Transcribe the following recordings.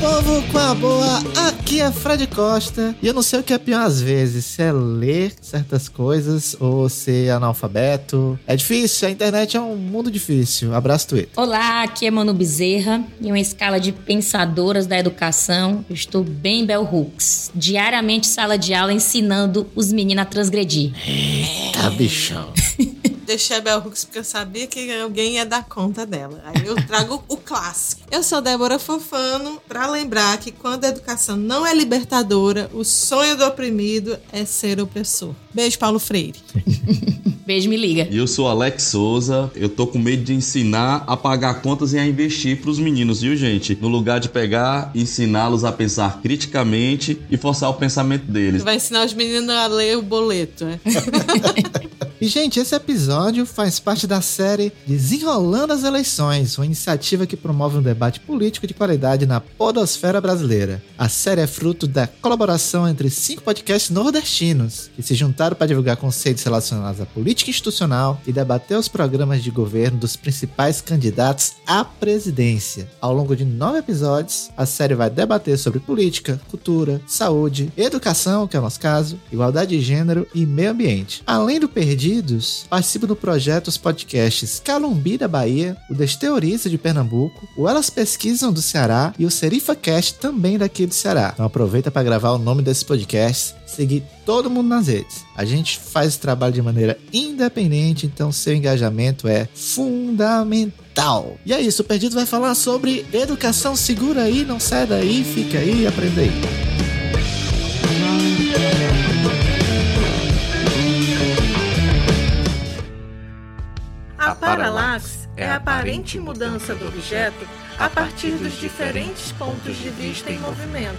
Povo, com a boa, aqui é Fred Costa. E eu não sei o que é pior às vezes, se é ler certas coisas ou ser analfabeto. É difícil, a internet é um mundo difícil. Abraço, Twitter. Olá, aqui é Manu Bezerra. Em uma escala de pensadoras da educação, eu estou bem Bell Hooks. Diariamente sala de aula ensinando os meninos a transgredir. Eita, bichão. Deixei a Bell Hooks porque eu sabia que alguém ia dar conta dela. Aí eu trago o clássico. Eu sou Débora Fofano para lembrar que quando a educação não é libertadora, o sonho do oprimido é ser opressor. Beijo, Paulo Freire. Beijo, me liga. E eu sou Alex Souza. Eu tô com medo de ensinar a pagar contas e a investir pros meninos, viu, gente? No lugar de pegar, ensiná-los a pensar criticamente e forçar o pensamento deles. Vai ensinar os meninos a ler o boleto, né? E, gente, esse episódio faz parte da série Desenrolando as Eleições, uma iniciativa que promove um debate político de qualidade na podosfera brasileira. A série é fruto da colaboração entre cinco podcasts nordestinos, que se juntaram para divulgar conceitos relacionados à política institucional e debater os programas de governo dos principais candidatos à presidência. Ao longo de nove episódios, a série vai debater sobre política, cultura, saúde, educação, que é o nosso caso, igualdade de gênero e meio ambiente. Além do Perdidos, participa do projeto os podcasts Calumbi da Bahia, o Desteoriza de Pernambuco, o Elas Pesquisam do Ceará e o Serifa Cast também daqui do Ceará. Então aproveita para gravar o nome desses podcasts, seguir todo mundo nas redes. A gente faz esse trabalho de maneira independente, então seu engajamento é fundamental. E é isso, o Perdido vai falar sobre educação. Segura aí, não sai daí, fica aí, aprenda aí. A paralaxe é a aparente mudança do objeto a partir dos diferentes pontos de vista em movimento.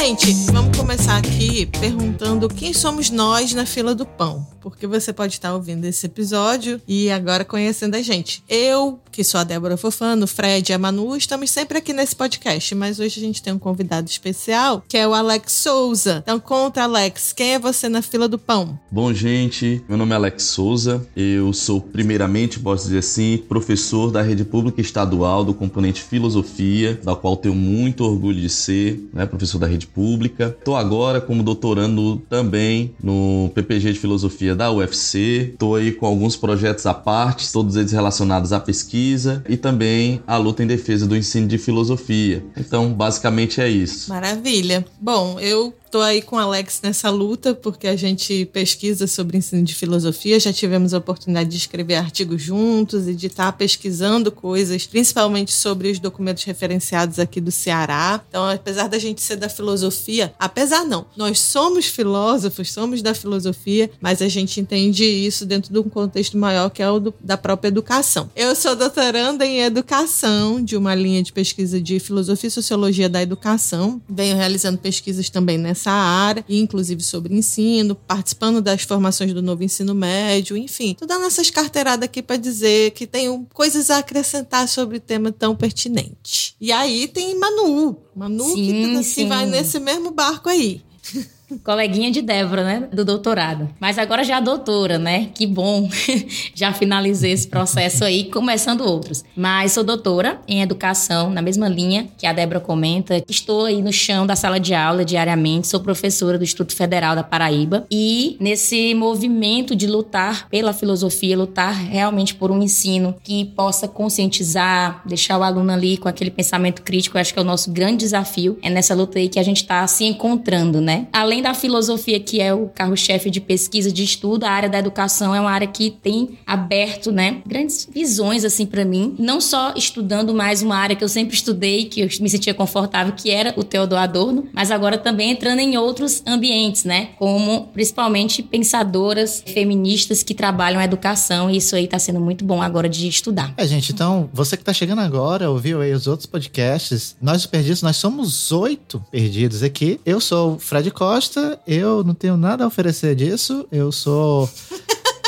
Gente, vamos começar aqui perguntando quem somos nós na fila do pão. Porque você pode estar ouvindo esse episódio e agora conhecendo a gente. Eu, que sou a Débora Fofano, Fred e a Manu, estamos sempre aqui nesse podcast, mas hoje a gente tem um convidado especial, que é o Alex Souza. Então conta, Alex, quem é você na fila do pão? Bom, gente, meu nome é Alex Souza. Eu sou, primeiramente, posso dizer assim, professor da rede pública estadual do componente filosofia, da qual tenho muito orgulho de ser, né, professor da rede pública. Estou agora como doutorando também no PPG de filosofia da UFC. Estou aí com alguns projetos à parte, todos eles relacionados à pesquisa e também à luta em defesa do ensino de filosofia. Então, basicamente é isso. Maravilha. Bom, eu Tô aí com o Alex nessa luta, porque a gente pesquisa sobre ensino de filosofia, já tivemos a oportunidade de escrever artigos juntos e de estar pesquisando coisas, principalmente sobre os documentos referenciados aqui do Ceará. Então, apesar da gente ser da filosofia, apesar não, nós somos filósofos, somos da filosofia, mas a gente entende isso dentro de um contexto maior que é o do, da própria educação. Eu sou doutoranda em educação, de uma linha de pesquisa de filosofia e sociologia da educação. Venho realizando pesquisas também nessa nessa área, inclusive sobre ensino, participando das formações do novo ensino médio, enfim, tô dando essas carteiradas aqui para dizer que tenho coisas a acrescentar sobre o tema tão pertinente. E aí tem Manu, Manu Sim, que assim, sim. vai nesse mesmo barco aí. Coleguinha de Débora, né? Do doutorado. Mas agora já doutora, né? Que bom. já finalizei esse processo aí, começando outros. Mas sou doutora em educação, na mesma linha que a Débora comenta. Estou aí no chão da sala de aula diariamente. Sou professora do Instituto Federal da Paraíba. E nesse movimento de lutar pela filosofia, lutar realmente por um ensino que possa conscientizar, deixar o aluno ali com aquele pensamento crítico, eu acho que é o nosso grande desafio. É nessa luta aí que a gente está se encontrando, né? Além da filosofia, que é o carro-chefe de pesquisa, de estudo, a área da educação é uma área que tem aberto, né, grandes visões, assim, para mim. Não só estudando mais uma área que eu sempre estudei, que eu me sentia confortável, que era o Teodoro Adorno, mas agora também entrando em outros ambientes, né, como principalmente pensadoras feministas que trabalham a educação, e isso aí tá sendo muito bom agora de estudar. É, gente, então, você que tá chegando agora, ouviu aí os outros podcasts, nós os perdidos, nós somos oito perdidos aqui. Eu sou o Fred Costa, eu não tenho nada a oferecer disso, eu sou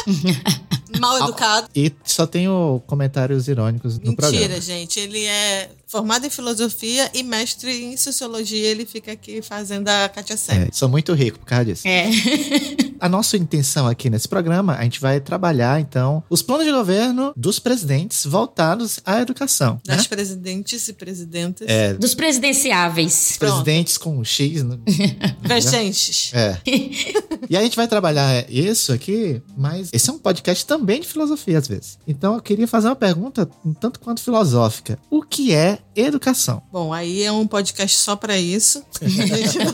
mal educado. E só tenho comentários irônicos no Mentira, programa. Mentira, gente. Ele é formado em filosofia e mestre em sociologia. Ele fica aqui fazendo a Katia Séria. É, sou muito rico por causa disso. É. a nossa intenção aqui nesse programa, a gente vai trabalhar, então, os planos de governo dos presidentes voltados à educação. Das né? presidentes e presidentas. É, Dos presidenciáveis. presidentes com um X. No... Presidentes. É. E a gente vai trabalhar isso aqui, mas esse é um podcast também de filosofia, às vezes. Então eu queria fazer uma pergunta um tanto quanto filosófica. O que é educação? Bom, aí é um podcast só pra isso. A gente não...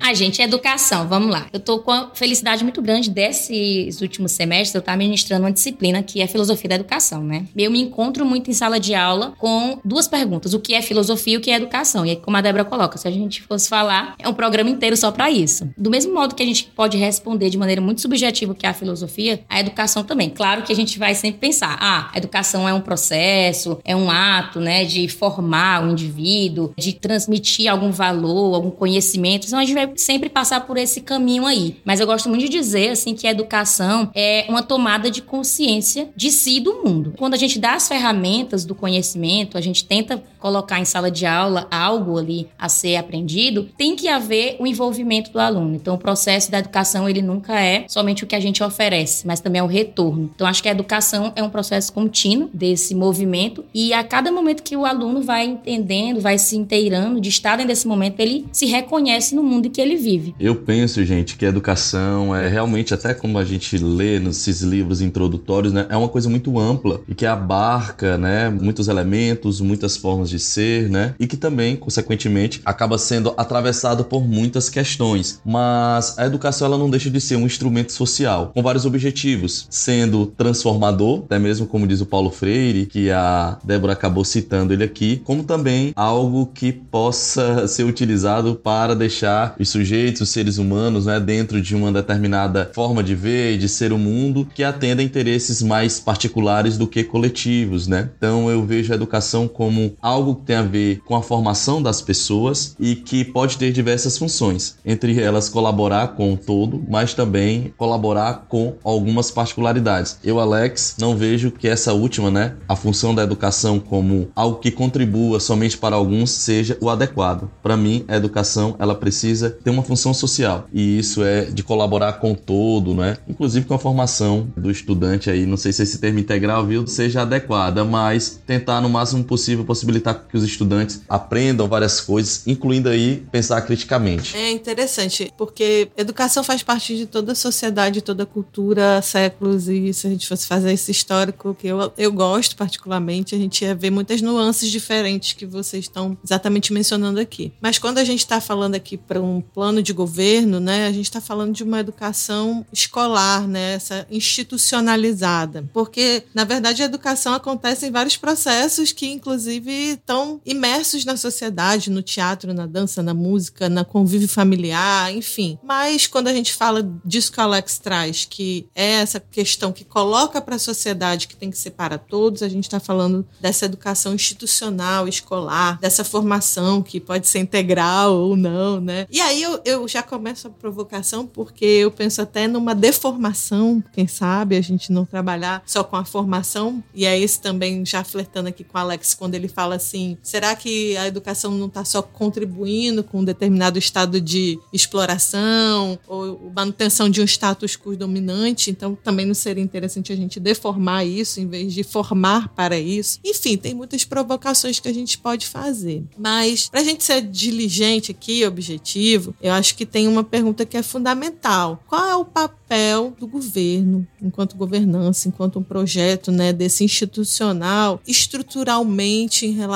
Ah, gente, educação, vamos lá. Eu tô com a felicidade muito grande desses últimos semestres, eu estar ministrando uma disciplina que é filosofia da educação, né? Eu me encontro muito em sala de aula com duas perguntas: o que é filosofia e o que é educação? E aí, como a Débora coloca, se a gente fosse falar, é um programa inteiro só para isso. Do mesmo modo que a gente pode responder de maneira muito subjetiva o que é a filosofia, a educação também. Claro que a gente vai sempre pensar: ah, a educação é um processo, é um ato, né, de formar o indivíduo, de transmitir algum valor, algum conhecimento. Então a gente vai sempre passar por esse caminho aí. Mas eu gosto muito de dizer assim que a educação é uma tomada de consciência de si e do mundo. Quando a gente dá as ferramentas do conhecimento, a gente tenta colocar em sala de aula algo ali a ser aprendido, tem que haver o envolvimento do aluno. Então o processo da educação ele nunca é somente o que a gente oferece, mas também é o retorno. Então acho que a educação é um processo contínuo desse movimento e a cada momento que o aluno vai entendendo, vai se inteirando de estar dentro desse momento, ele se reconhece no mundo em que ele vive. Eu penso, gente, que a educação é realmente, até como a gente lê nesses livros introdutórios, né, é uma coisa muito ampla e que abarca, né, muitos elementos, muitas formas de ser, né, e que também, consequentemente, acaba sendo atravessado por muitas questões. Mas a educação ela não deixa de ser um instrumento social com vários objetivos, sendo transformador, até mesmo como diz o Paulo Freire, que a Débora acabou citando ele aqui, como também algo que possa ser utilizado para deixar os sujeitos, os seres humanos, né, dentro de uma determinada forma de ver e de ser o mundo que atenda a interesses mais particulares do que coletivos, né? Então eu vejo a educação como algo que tem a ver com a formação das pessoas e que pode ter diversas funções, entre elas colaborar com o todo, mas também colaborar com algumas particularidades. Eu, Alex, não vejo que essa última, né, a função da educação como algo que contribua somente para alguns seja o adequado. Para mim, a educação ela precisa ter uma função social e isso é de colaborar com o todo, né? Inclusive com a formação do estudante aí, não sei se esse termo integral, viu, seja adequada, mas tentar no máximo possível possibilitar que os estudantes aprendam várias coisas, incluindo aí pensar criticamente. É interessante, porque educação faz parte de toda a sociedade, toda a cultura séculos, e se a gente fosse fazer esse histórico, que eu, eu gosto particularmente, a gente ia ver muitas nuances diferentes que vocês estão exatamente mencionando aqui. Mas quando a gente está falando aqui para um plano de governo, né, a gente está falando de uma educação escolar, né, essa institucionalizada. Porque, na verdade, a educação acontece em vários processos que, inclusive, estão imersos na sociedade, no teatro, na dança, na música, na convívio familiar, enfim. Mas quando a gente fala disso que o Alex traz, que é essa questão que coloca para a sociedade que tem que ser para todos, a gente está falando dessa educação institucional, escolar, dessa formação que pode ser integral ou não, né? E aí eu, eu já começo a provocação porque eu penso até numa deformação, quem sabe a gente não trabalhar só com a formação, e é isso também já flertando aqui com o Alex quando ele fala assim: será que a educação não está só contribuindo com um determinado estado de exploração ou manutenção de um status quo dominante? Então também não seria interessante a gente deformar isso em vez de formar para isso? Enfim, tem muitas provocações que a gente pode fazer. Mas para a gente ser diligente aqui, objetivo, eu acho que tem uma pergunta que é fundamental: qual é o papel do governo, enquanto governança, enquanto um projeto né, desse institucional, estruturalmente em relação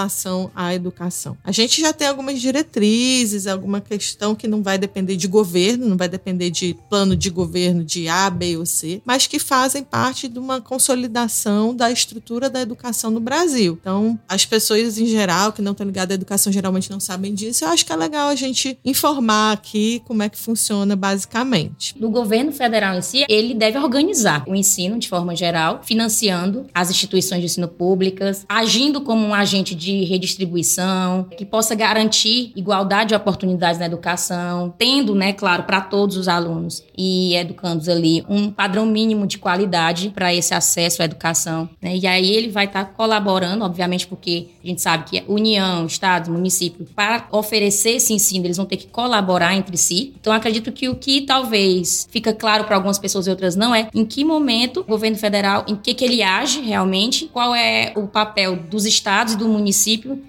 à educação? A gente já tem algumas diretrizes, alguma questão que não vai depender de governo, não vai depender de plano de governo de A, B ou C, mas que fazem parte de uma consolidação da estrutura da educação no Brasil. Então, as pessoas em geral que não estão ligadas à educação geralmente não sabem disso. Eu acho que é legal a gente informar aqui como é que funciona basicamente. Do governo federal em si, ele deve organizar o ensino de forma geral, financiando as instituições de ensino públicas, agindo como um agente de redistribuição, que possa garantir igualdade de oportunidades na educação, tendo, né, claro, para todos os alunos e educandos ali um padrão mínimo de qualidade para esse acesso à educação. Né? E aí ele vai estar tá colaborando, obviamente, porque a gente sabe que União, Estado, município, para oferecer esse ensino, eles vão ter que colaborar entre si. Então, acredito que o que talvez fica claro para algumas pessoas e outras não é em que momento o governo federal, em que, que ele age realmente, qual é o papel dos estados e do município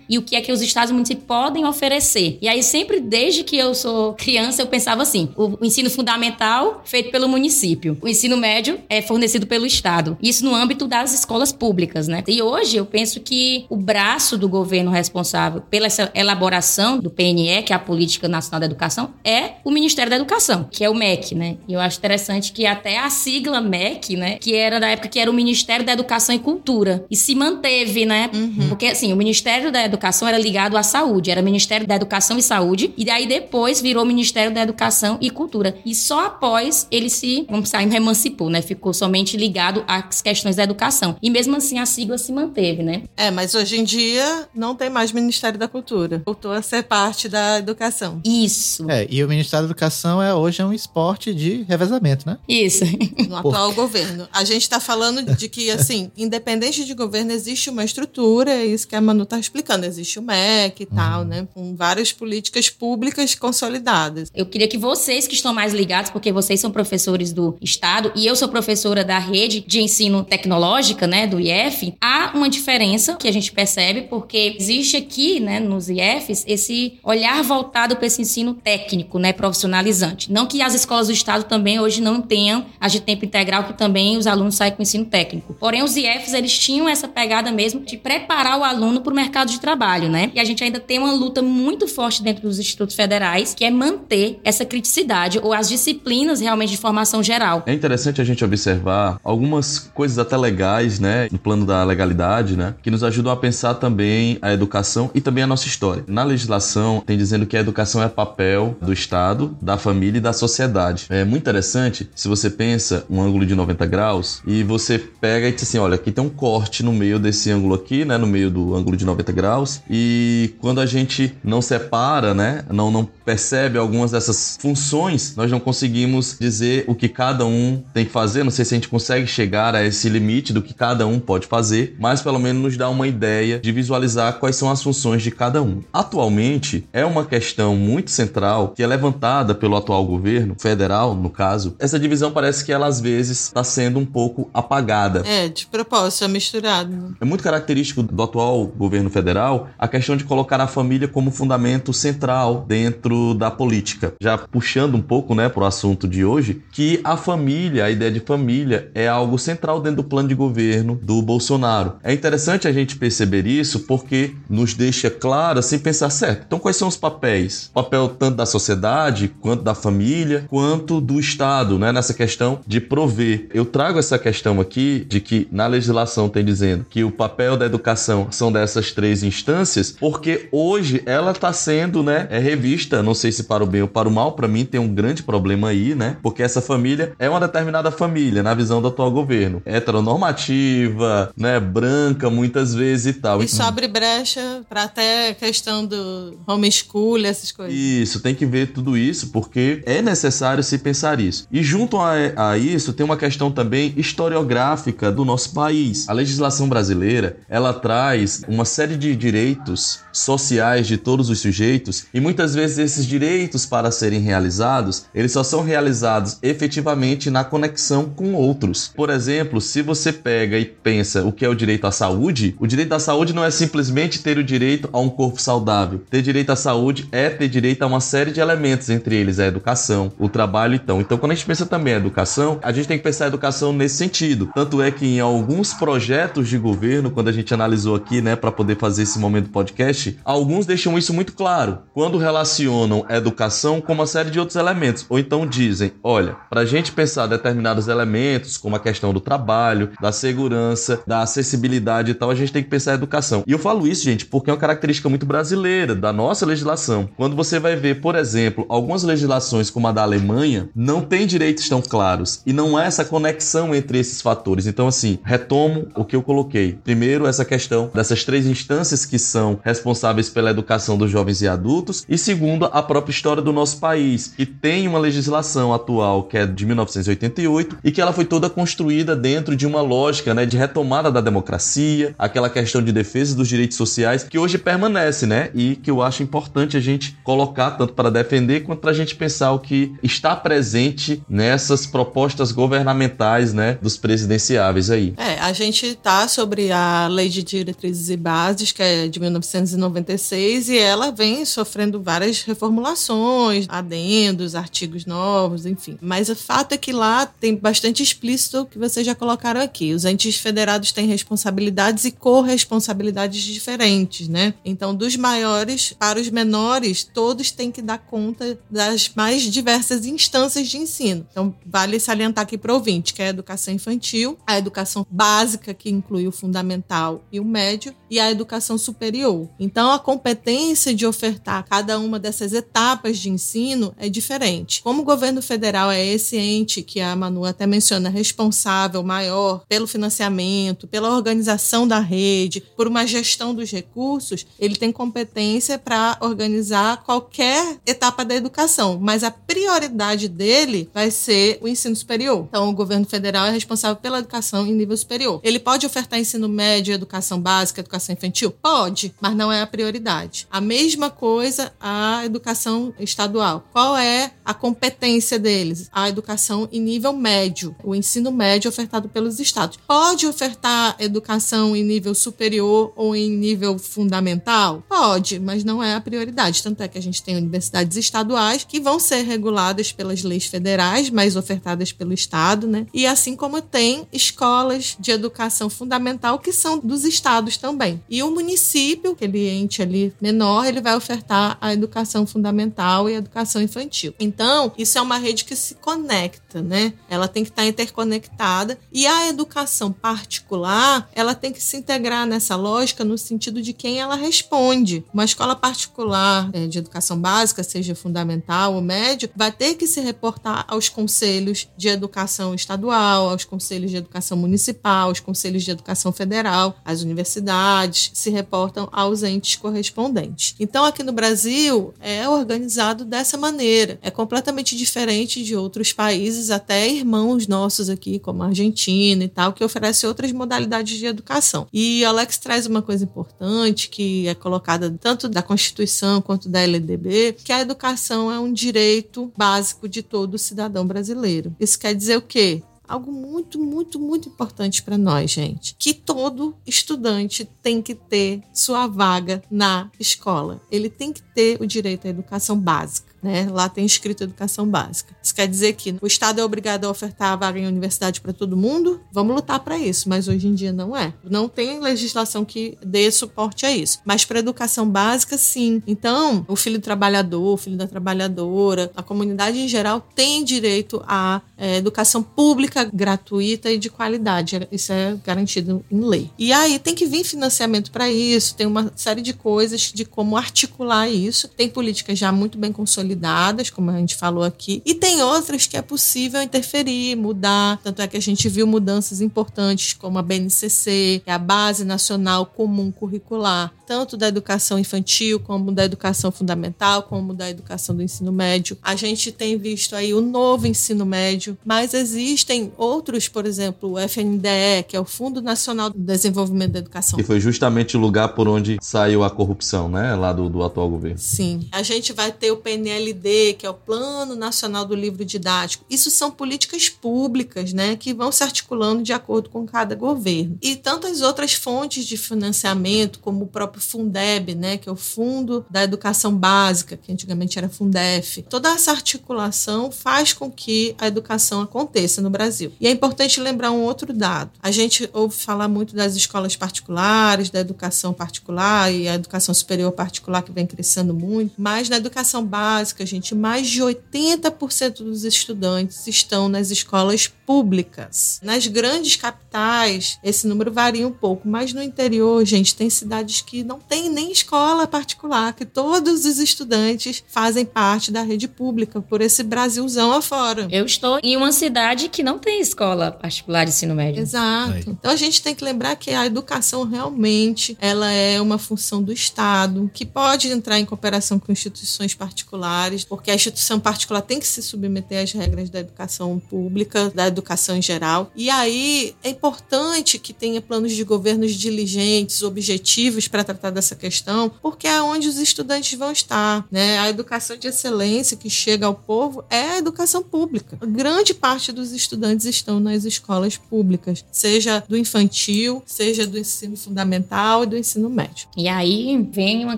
e o que é que os estados e municípios podem oferecer. E aí, sempre desde que eu sou criança, eu pensava assim: o ensino fundamental feito pelo município, o ensino médio é fornecido pelo estado. Isso no âmbito das escolas públicas, né? E hoje eu penso que o braço do governo responsável pela essa elaboração do PNE, que é a Política Nacional da Educação, é o Ministério da Educação, que é o MEC, né? E eu acho interessante que até a sigla MEC, né, que era da época que era o Ministério da Educação e Cultura, e se manteve, né? Uhum. Porque assim, o Ministério da Educação era ligado à saúde, era Ministério da Educação e Saúde, e daí depois virou Ministério da Educação e Cultura. E só após ele se, vamos dizer, emancipou, né? Ficou somente ligado às questões da educação. E mesmo assim a sigla se manteve, né? É, mas hoje em dia não tem mais Ministério da Cultura. Voltou a ser parte da educação. Isso. É, e o Ministério da Educação é hoje é um esporte de revezamento, né? Isso. No atual governo. A gente está falando de que, assim, independente de governo, existe uma estrutura, é isso que a Manu está explicando. Existe o MEC e uhum. tal, né? Com várias políticas públicas consolidadas. Eu queria que vocês que estão mais ligados, porque vocês são professores do Estado e eu sou professora da rede de ensino tecnológica, né, do IF, há uma diferença que a gente percebe, porque existe aqui, né, nos IFs, esse olhar voltado para esse ensino técnico, né, profissionalizante. Não que as escolas do Estado também hoje não tenham as de tempo integral, que também os alunos saem com ensino técnico. Porém, os IFs, eles tinham essa pegada mesmo de preparar o aluno para o mercado de trabalho, né? E a gente ainda tem uma luta muito forte dentro dos institutos federais, que é manter essa criticidade ou as disciplinas realmente de formação geral. É interessante a gente observar algumas coisas até legais, né, no plano da legalidade, né, que nos ajudam a pensar também a educação e também a nossa história. Na legislação tem dizendo que a educação é papel do Estado, da família e da sociedade. É muito interessante se você pensa um ângulo de 90 graus e você pega e diz assim, olha, aqui tem um corte no meio desse ângulo aqui, né, no meio do ângulo de 90 graus e quando a gente não separa, né, não não percebe algumas dessas funções, nós não conseguimos dizer o que cada um tem que fazer. Não sei se a gente consegue chegar a esse limite do que cada um pode fazer, mas pelo menos nos dá uma ideia de visualizar quais são as funções de cada um. Atualmente, é uma questão muito central que é levantada pelo atual governo federal, no caso. Essa divisão parece que ela às vezes está sendo um pouco apagada. É, de propósito, é misturado. É muito característico do atual governo federal a questão de colocar a família como fundamento central dentro da política. Já puxando um pouco, né, para o assunto de hoje, que a família, a ideia de família, é algo central dentro do plano de governo do Bolsonaro. É interessante a gente perceber isso porque nos deixa claro, assim, pensar certo. Então, quais são os papéis? O papel tanto da sociedade, quanto da família, quanto do Estado, né, nessa questão de prover. Eu trago essa questão aqui de que na legislação tem dizendo que o papel da educação são dessas três instâncias, porque hoje ela está sendo, né, é revista, não sei se para o bem ou para o mal, para mim tem um grande problema aí, né? Porque essa família é uma determinada família, na visão do atual governo. Heteronormativa, né? Branca, muitas vezes e tal. Isso abre brecha para até questão do homeschool, essas coisas. Isso, tem que ver tudo isso, porque é necessário se pensar isso. E junto a, a isso, tem uma questão também historiográfica do nosso país. A legislação brasileira, ela traz uma série de direitos sociais de todos os sujeitos e muitas vezes esses direitos para serem realizados, eles só são realizados efetivamente na conexão com outros. Por exemplo, se você pega e pensa o que é o direito à saúde, o direito à saúde não é simplesmente ter o direito a um corpo saudável. Ter direito à saúde é ter direito a uma série de elementos, entre eles a educação, o trabalho então. Então, quando a gente pensa também em educação, a gente tem que pensar a educação nesse sentido. Tanto é que em alguns projetos de governo, quando a gente analisou aqui, né, para poder fazer esse momento podcast, alguns deixam isso muito claro. Quando relacionam educação com uma série de outros elementos, ou então dizem, olha, para a gente pensar determinados elementos, como a questão do trabalho, da segurança, da acessibilidade e tal, a gente tem que pensar educação. E eu falo isso, gente, porque é uma característica muito brasileira da nossa legislação. Quando você vai ver, por exemplo, algumas legislações como a da Alemanha, não tem direitos tão claros e não há essa conexão entre esses fatores. Então, assim, retomo o que eu coloquei. Primeiro, essa questão dessas três instâncias que são responsáveis pela educação dos jovens e adultos, e segundo, a própria história do nosso país, que tem uma legislação atual que é de 1988 88 e que ela foi toda construída dentro de uma lógica né, de retomada da democracia, aquela questão de defesa dos direitos sociais que hoje permanece, né? E que eu acho importante a gente colocar tanto para defender quanto para a gente pensar o que está presente nessas propostas governamentais, né, dos presidenciáveis aí. É, a gente tá sobre a Lei de Diretrizes e Bases, que é de 1996, e ela vem sofrendo várias reformulações, adendos, artigos novos, enfim. Mas o fato é que lá tem bastante explícito o que vocês já colocaram aqui. Os entes federados têm responsabilidades e corresponsabilidades diferentes, né? Então, dos maiores para os menores, todos têm que dar conta das mais diversas instâncias de ensino. Então, vale salientar aqui para o ouvinte que é a educação infantil, a educação básica, que inclui o fundamental e o médio, e a educação superior. Então, a competência de ofertar cada uma dessas etapas de ensino é diferente. Como o governo federal é esse ente que a Manu até menciona responsável maior pelo financiamento, pela organização da rede, por uma gestão dos recursos, ele tem competência para organizar qualquer etapa da educação, mas a prioridade dele vai ser o ensino superior. Então, o governo federal é responsável pela educação em nível superior. Ele pode ofertar ensino médio, educação básica, educação infantil? Pode, mas não é a prioridade. A mesma coisa a educação estadual. Qual é a competência deles? A educação em nível médio, o ensino médio ofertado pelos estados. Pode ofertar educação em nível superior ou em nível fundamental? Pode, mas não é a prioridade. Tanto é que a gente tem universidades estaduais que vão ser reguladas pelas leis federais, mas ofertadas pelo estado, né? E assim como tem escolas de educação fundamental que são dos estados também. E o município, aquele ente ali menor, ele vai ofertar a educação fundamental e a educação infantil. Então, isso é uma rede que se conecta, né? Ela tem que estar interconectada e a educação particular, ela tem que se integrar nessa lógica no sentido de quem ela responde. Uma escola particular é, de educação básica, seja fundamental ou médio, vai ter que se reportar aos conselhos de educação estadual, aos conselhos de educação municipal, aos conselhos de educação federal, às universidades, se reportam aos entes correspondentes. Então, aqui no Brasil, é organizado dessa maneira. É completamente diferente de outros países, até irmãos nossos aqui, como a Argentina e tal, que oferecem outras modalidades de educação. E Alex traz uma coisa importante que é colocada tanto da Constituição quanto da LDB, que a educação é um direito básico de todo cidadão brasileiro. Isso quer dizer o quê? Algo muito, muito, muito importante para nós, gente. Que todo estudante tem que ter sua vaga na escola. Ele tem que ter o direito à educação básica. Né? Lá tem escrito educação básica. Isso quer dizer que o Estado é obrigado a ofertar a vaga em universidade para todo mundo? Vamos lutar para isso, mas hoje em dia não é. Não tem legislação que dê suporte a isso. Mas para educação básica, sim. Então, o filho do trabalhador, o filho da trabalhadora, a comunidade em geral tem direito à é, educação pública gratuita e de qualidade. Isso é garantido em lei. E aí tem que vir financiamento para isso, tem uma série de coisas de como articular isso. Tem políticas já muito bem consolidadas consolidadas, como a gente falou aqui, e tem outras que é possível interferir, mudar. Tanto é que a gente viu mudanças importantes como a BNCC, que é a Base Nacional Comum Curricular, tanto da educação infantil, como da educação fundamental, como da educação do ensino médio. A gente tem visto aí o novo ensino médio, mas existem outros, por exemplo, o FNDE, que é o Fundo Nacional do Desenvolvimento da Educação. Que foi justamente o lugar por onde saiu a corrupção, né? Lá do, do atual governo. Sim. A gente vai ter o PNL PNLD, que é o Plano Nacional do Livro Didático. Isso são políticas públicas, né, que vão se articulando de acordo com cada governo. E tantas outras fontes de financiamento, como o próprio Fundeb, né, que é o Fundo da Educação Básica, que antigamente era Fundef. Toda essa articulação faz com que a educação aconteça no Brasil. E é importante lembrar um outro dado. A gente ouve falar muito das escolas particulares, da educação particular e a educação superior particular que vem crescendo muito, mas na educação básica, gente, mais de 80% dos estudantes estão nas escolas públicas. Nas grandes capitais, esse número varia um pouco, mas no interior, gente, tem cidades que não tem nem escola particular, que todos os estudantes fazem parte da rede pública, por esse Brasilzão afora. Eu estou em uma cidade que não tem escola particular de ensino médio. Exato. Aí. Então a gente tem que lembrar que a educação realmente ela é uma função do Estado, que pode entrar em cooperação com instituições particulares particulares, porque a instituição particular tem que se submeter às regras da educação pública, da educação em geral. E aí é importante que tenha planos de governos diligentes, objetivos para tratar dessa questão, porque é onde os estudantes vão estar. Né? A educação de excelência que chega ao povo é a educação pública. Grande parte dos estudantes estão nas escolas públicas, seja do infantil, seja do ensino fundamental e do ensino médio. E aí vem uma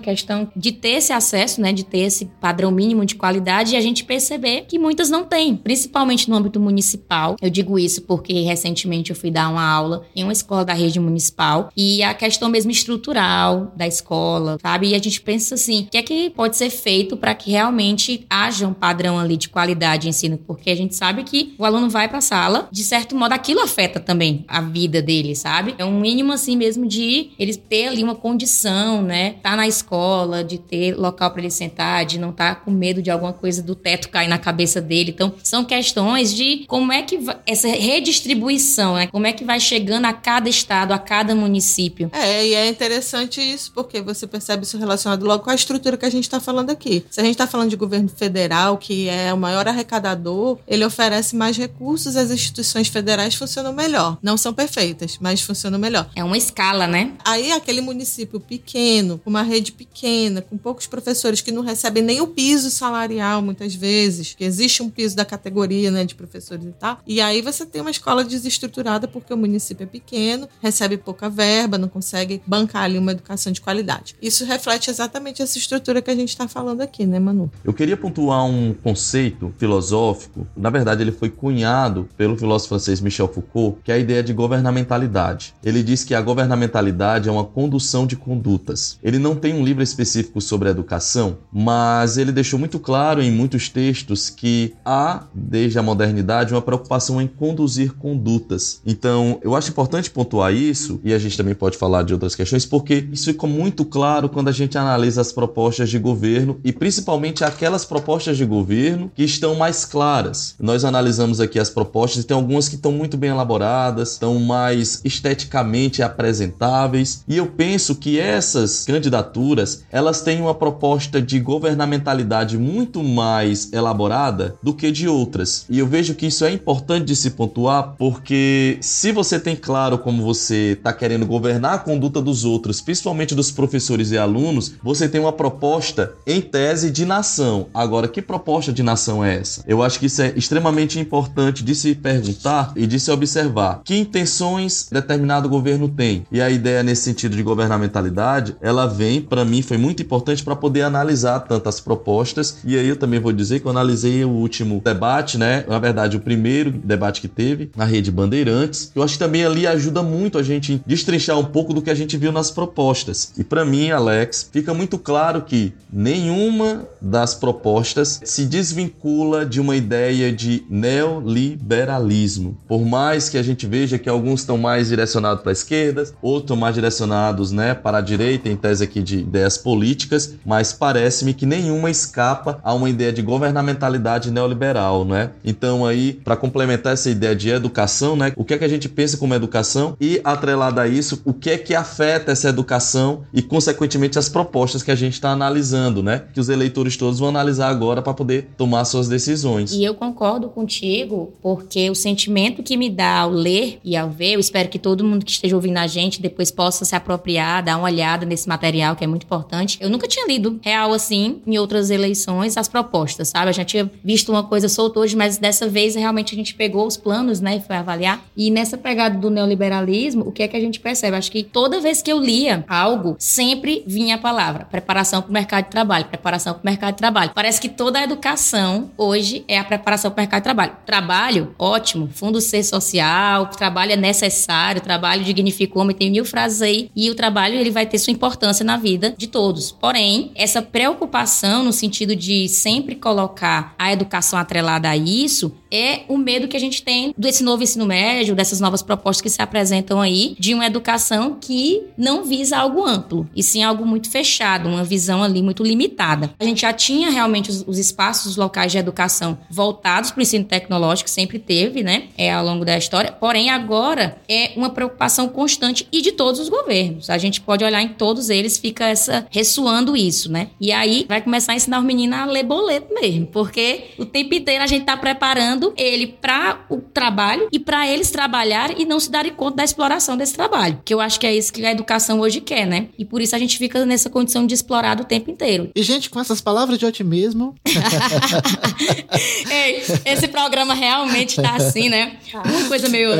questão de ter esse acesso, né, de ter esse padrão mínimo de qualidade e a gente perceber que muitas não têm, principalmente no âmbito municipal. Eu digo isso porque recentemente eu fui dar uma aula em uma escola da rede municipal e a questão mesmo estrutural da escola, sabe? E a gente pensa assim, o que é que pode ser feito para que realmente haja um padrão ali de qualidade de ensino? Porque a gente sabe que o aluno vai para a sala, de certo modo aquilo afeta também a vida dele, sabe? É um mínimo assim mesmo de ele ter ali uma condição, né? Tá na escola, de ter local para ele sentar, de não estar tá com medo de alguma coisa do teto cair na cabeça dele. Então, são questões de como é que vai, essa redistribuição, né? Como é que vai chegando a cada estado, a cada município. É, e é interessante isso, porque você percebe isso relacionado logo com a estrutura que a gente está falando aqui. Se a gente está falando de governo federal, que é o maior arrecadador, ele oferece mais recursos, as instituições federais funcionam melhor. Não são perfeitas, mas funcionam melhor. É uma escala, né? Aí aquele município pequeno, com uma rede pequena, com poucos professores que não recebem nem o piso salarial muitas vezes, que existe um piso da categoria, né, de professores e tal. E aí você tem uma escola desestruturada porque o município é pequeno, recebe pouca verba, não consegue bancar ali uma educação de qualidade. Isso reflete exatamente essa estrutura que a gente está falando aqui, né, Manu? Eu queria pontuar um conceito filosófico, na verdade ele foi cunhado pelo filósofo francês Michel Foucault, que é a ideia de governamentalidade. Ele diz que a governamentalidade é uma condução de condutas. Ele não tem um livro específico sobre educação, mas ele deixou muito claro em muitos textos que há, desde a modernidade, uma preocupação em conduzir condutas. Então, eu acho importante pontuar isso, e a gente também pode falar de outras questões, porque isso ficou muito claro quando a gente analisa as propostas de governo e principalmente aquelas propostas de governo que estão mais claras. Nós analisamos aqui as propostas e tem algumas que estão muito bem elaboradas, estão mais esteticamente apresentáveis, e eu penso que essas candidaturas, elas têm uma proposta de governamentalidade muito mais elaborada do que de outras. E eu vejo que isso é importante de se pontuar, porque se você tem claro como você está querendo governar a conduta dos outros, principalmente dos professores e alunos, você tem uma proposta em tese de nação. Agora, que proposta de nação é essa? Eu acho que isso é extremamente importante de se perguntar e de se observar que intenções determinado governo tem. E a ideia nesse sentido de governamentalidade, ela vem, para mim, foi muito importante para poder analisar tantas propostas. E aí eu também vou dizer que eu analisei o último debate, né? Na verdade, o primeiro debate que teve na rede Bandeirantes. Eu acho que também ali ajuda muito a gente destrinchar um pouco do que a gente viu nas propostas. E para mim, Alex, fica muito claro que nenhuma das propostas se desvincula de uma ideia de neoliberalismo. Por mais que a gente veja que alguns estão mais direcionados para a esquerda, outros mais direcionados, né, para a direita, em tese aqui de ideias políticas, mas parece-me que nenhuma escapa a uma ideia de governamentalidade neoliberal, né? Então aí, para complementar essa ideia de educação, né, o que é que a gente pensa como educação e atrelado a isso, o que é que afeta essa educação e consequentemente as propostas que a gente está analisando, né? Que os eleitores todos vão analisar agora para poder tomar suas decisões. E eu concordo contigo, porque o sentimento que me dá ao ler e ao ver, eu espero que todo mundo que esteja ouvindo a gente depois possa se apropriar, dar uma olhada nesse material que é muito importante. Eu nunca tinha lido real assim em outras eleições as propostas, sabe? Eu já tinha visto uma coisa solta hoje, mas dessa vez realmente a gente pegou os planos, né, e foi avaliar. E nessa pegada do neoliberalismo, o que é que a gente percebe? Acho que toda vez que eu lia algo, sempre vinha a palavra preparação para o mercado de trabalho, preparação para o mercado de trabalho. Parece que toda a educação hoje é a preparação para o mercado de trabalho. Trabalho, ótimo, fundo ser social, trabalho é necessário, trabalho dignifica o homem, tem mil frases aí, e o trabalho ele vai ter sua importância na vida de todos. Porém, essa preocupação no sentido de sempre colocar a educação atrelada a isso é o medo que a gente tem desse novo ensino médio, dessas novas propostas que se apresentam aí, de uma educação que não visa algo amplo, e sim algo muito fechado, uma visão ali muito limitada. A gente já tinha realmente os, os espaços locais de educação voltados para o ensino tecnológico, sempre teve, né, é, ao longo da história, porém agora é uma preocupação constante e de todos os governos. A gente pode olhar em todos eles, fica essa ressoando isso, né? E aí vai começar a ensinar os menino a ler boleto mesmo, porque o tempo inteiro a gente tá preparando ele para o trabalho e para eles trabalharem e não se darem conta da exploração desse trabalho. Que eu acho que é isso que a educação hoje quer, né? E por isso a gente fica nessa condição de explorar o tempo inteiro. E, gente, com essas palavras de otimismo. Ei, esse programa realmente tá assim, né? Uma coisa meio.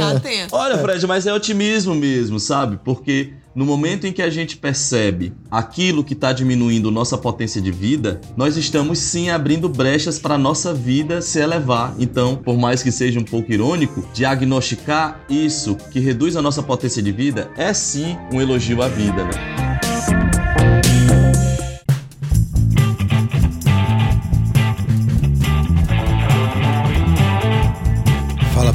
Olha, Fred, mas é otimismo mesmo, sabe? Porque no momento em que a gente percebe aquilo que está diminuindo nossa potência de vida, nós estamos sim abrindo brechas para nossa vida se elevar. Então, por mais que seja um pouco irônico, diagnosticar isso que reduz a nossa potência de vida é sim um elogio à vida, né?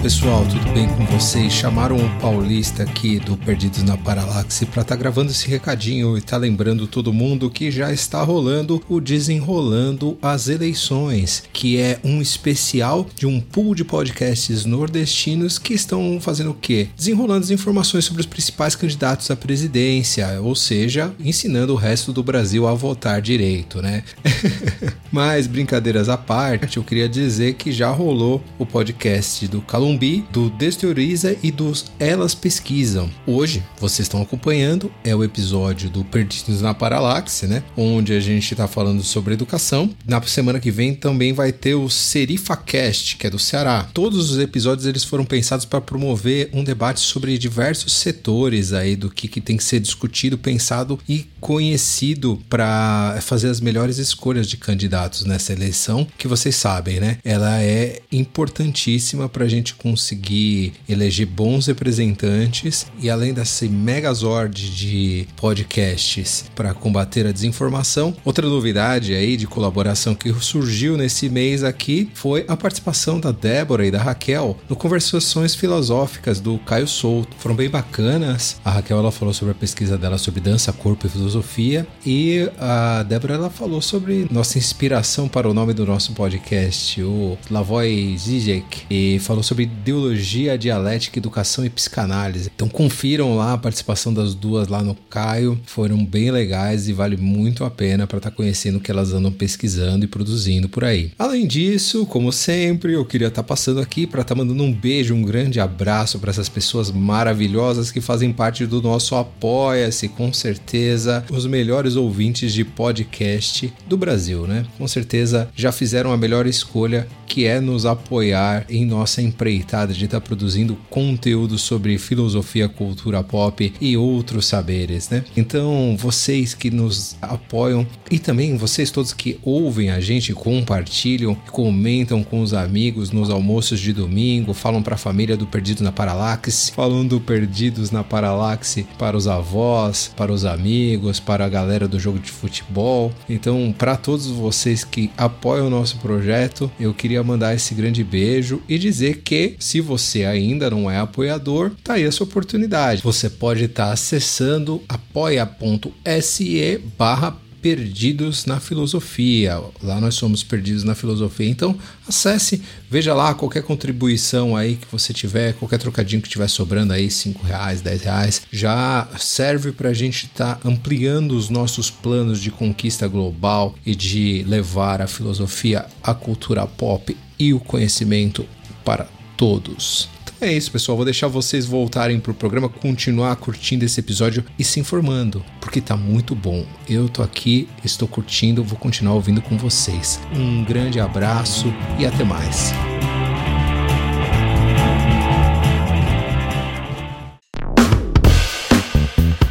Pessoal, tudo bem com vocês? Chamaram o Paulista aqui do Perdidos na Paralaxe para estar tá gravando esse recadinho e tá lembrando todo mundo que já está rolando o Desenrolando as Eleições, que é um especial de um pool de podcasts nordestinos que estão fazendo o quê? Desenrolando as informações sobre os principais candidatos à presidência, ou seja, ensinando o resto do Brasil a votar direito, né? Mas brincadeiras à parte, eu queria dizer que já rolou o podcast do Calum Zumbi, do Desteoriza e dos Elas Pesquisam. Hoje, vocês estão acompanhando, é o episódio do Perdidos na Paralaxe, né? Onde a gente está falando sobre educação. Na semana que vem também vai ter o SerifaCast, que é do Ceará. Todos os episódios eles foram pensados para promover um debate sobre diversos setores aí do que, que tem que ser discutido, pensado e conhecido para fazer as melhores escolhas de candidatos nessa eleição, que vocês sabem, né? Ela é importantíssima para a gente conseguir eleger bons representantes e além desse megazord de podcasts para combater a desinformação, outra novidade aí de colaboração que surgiu nesse mês aqui foi a participação da Débora e da Raquel no Conversações Filosóficas do Caio Souto. Foram bem bacanas. A Raquel ela falou sobre a pesquisa dela sobre dança, corpo e filosofia e a Débora ela falou sobre nossa inspiração para o nome do nosso podcast, o Lavoy Zizek, e falou sobre ideologia, dialética, educação e psicanálise. Então confiram lá a participação das duas lá no Caio, foram bem legais e vale muito a pena para estar tá conhecendo o que elas andam pesquisando e produzindo por aí. Além disso, como sempre, eu queria estar tá passando aqui para estar tá mandando um beijo, um grande abraço para essas pessoas maravilhosas que fazem parte do nosso Apoia-se, com certeza, os melhores ouvintes de podcast do Brasil, né? Com certeza já fizeram a melhor escolha, que é nos apoiar em nossa empreitada de estar tá produzindo conteúdo sobre filosofia, cultura pop e outros saberes, né? Então, vocês que nos apoiam e também vocês todos que ouvem a gente, compartilham, comentam com os amigos nos almoços de domingo, falam para a família do Perdido na Paralaxe, falam do Perdidos na Paralaxe para os avós, para os amigos, para a galera do jogo de futebol. Então, para todos vocês que apoiam o nosso projeto, eu queria mandar esse grande beijo e dizer que se você ainda não é apoiador, tá aí a sua oportunidade. Você pode estar tá acessando apoia.se barra Perdidos na Filosofia. Lá nós somos Perdidos na Filosofia. Então, acesse, veja lá qualquer contribuição aí que você tiver, qualquer trocadinho que tiver sobrando aí, 5 reais, 10 reais, já serve para a gente estar tá ampliando os nossos planos de conquista global e de levar a filosofia, a cultura pop e o conhecimento para todos. É isso, pessoal. Vou deixar vocês voltarem pro programa, continuar curtindo esse episódio e se informando, porque tá muito bom. Eu tô aqui, estou curtindo, vou continuar ouvindo com vocês. Um grande abraço e até mais.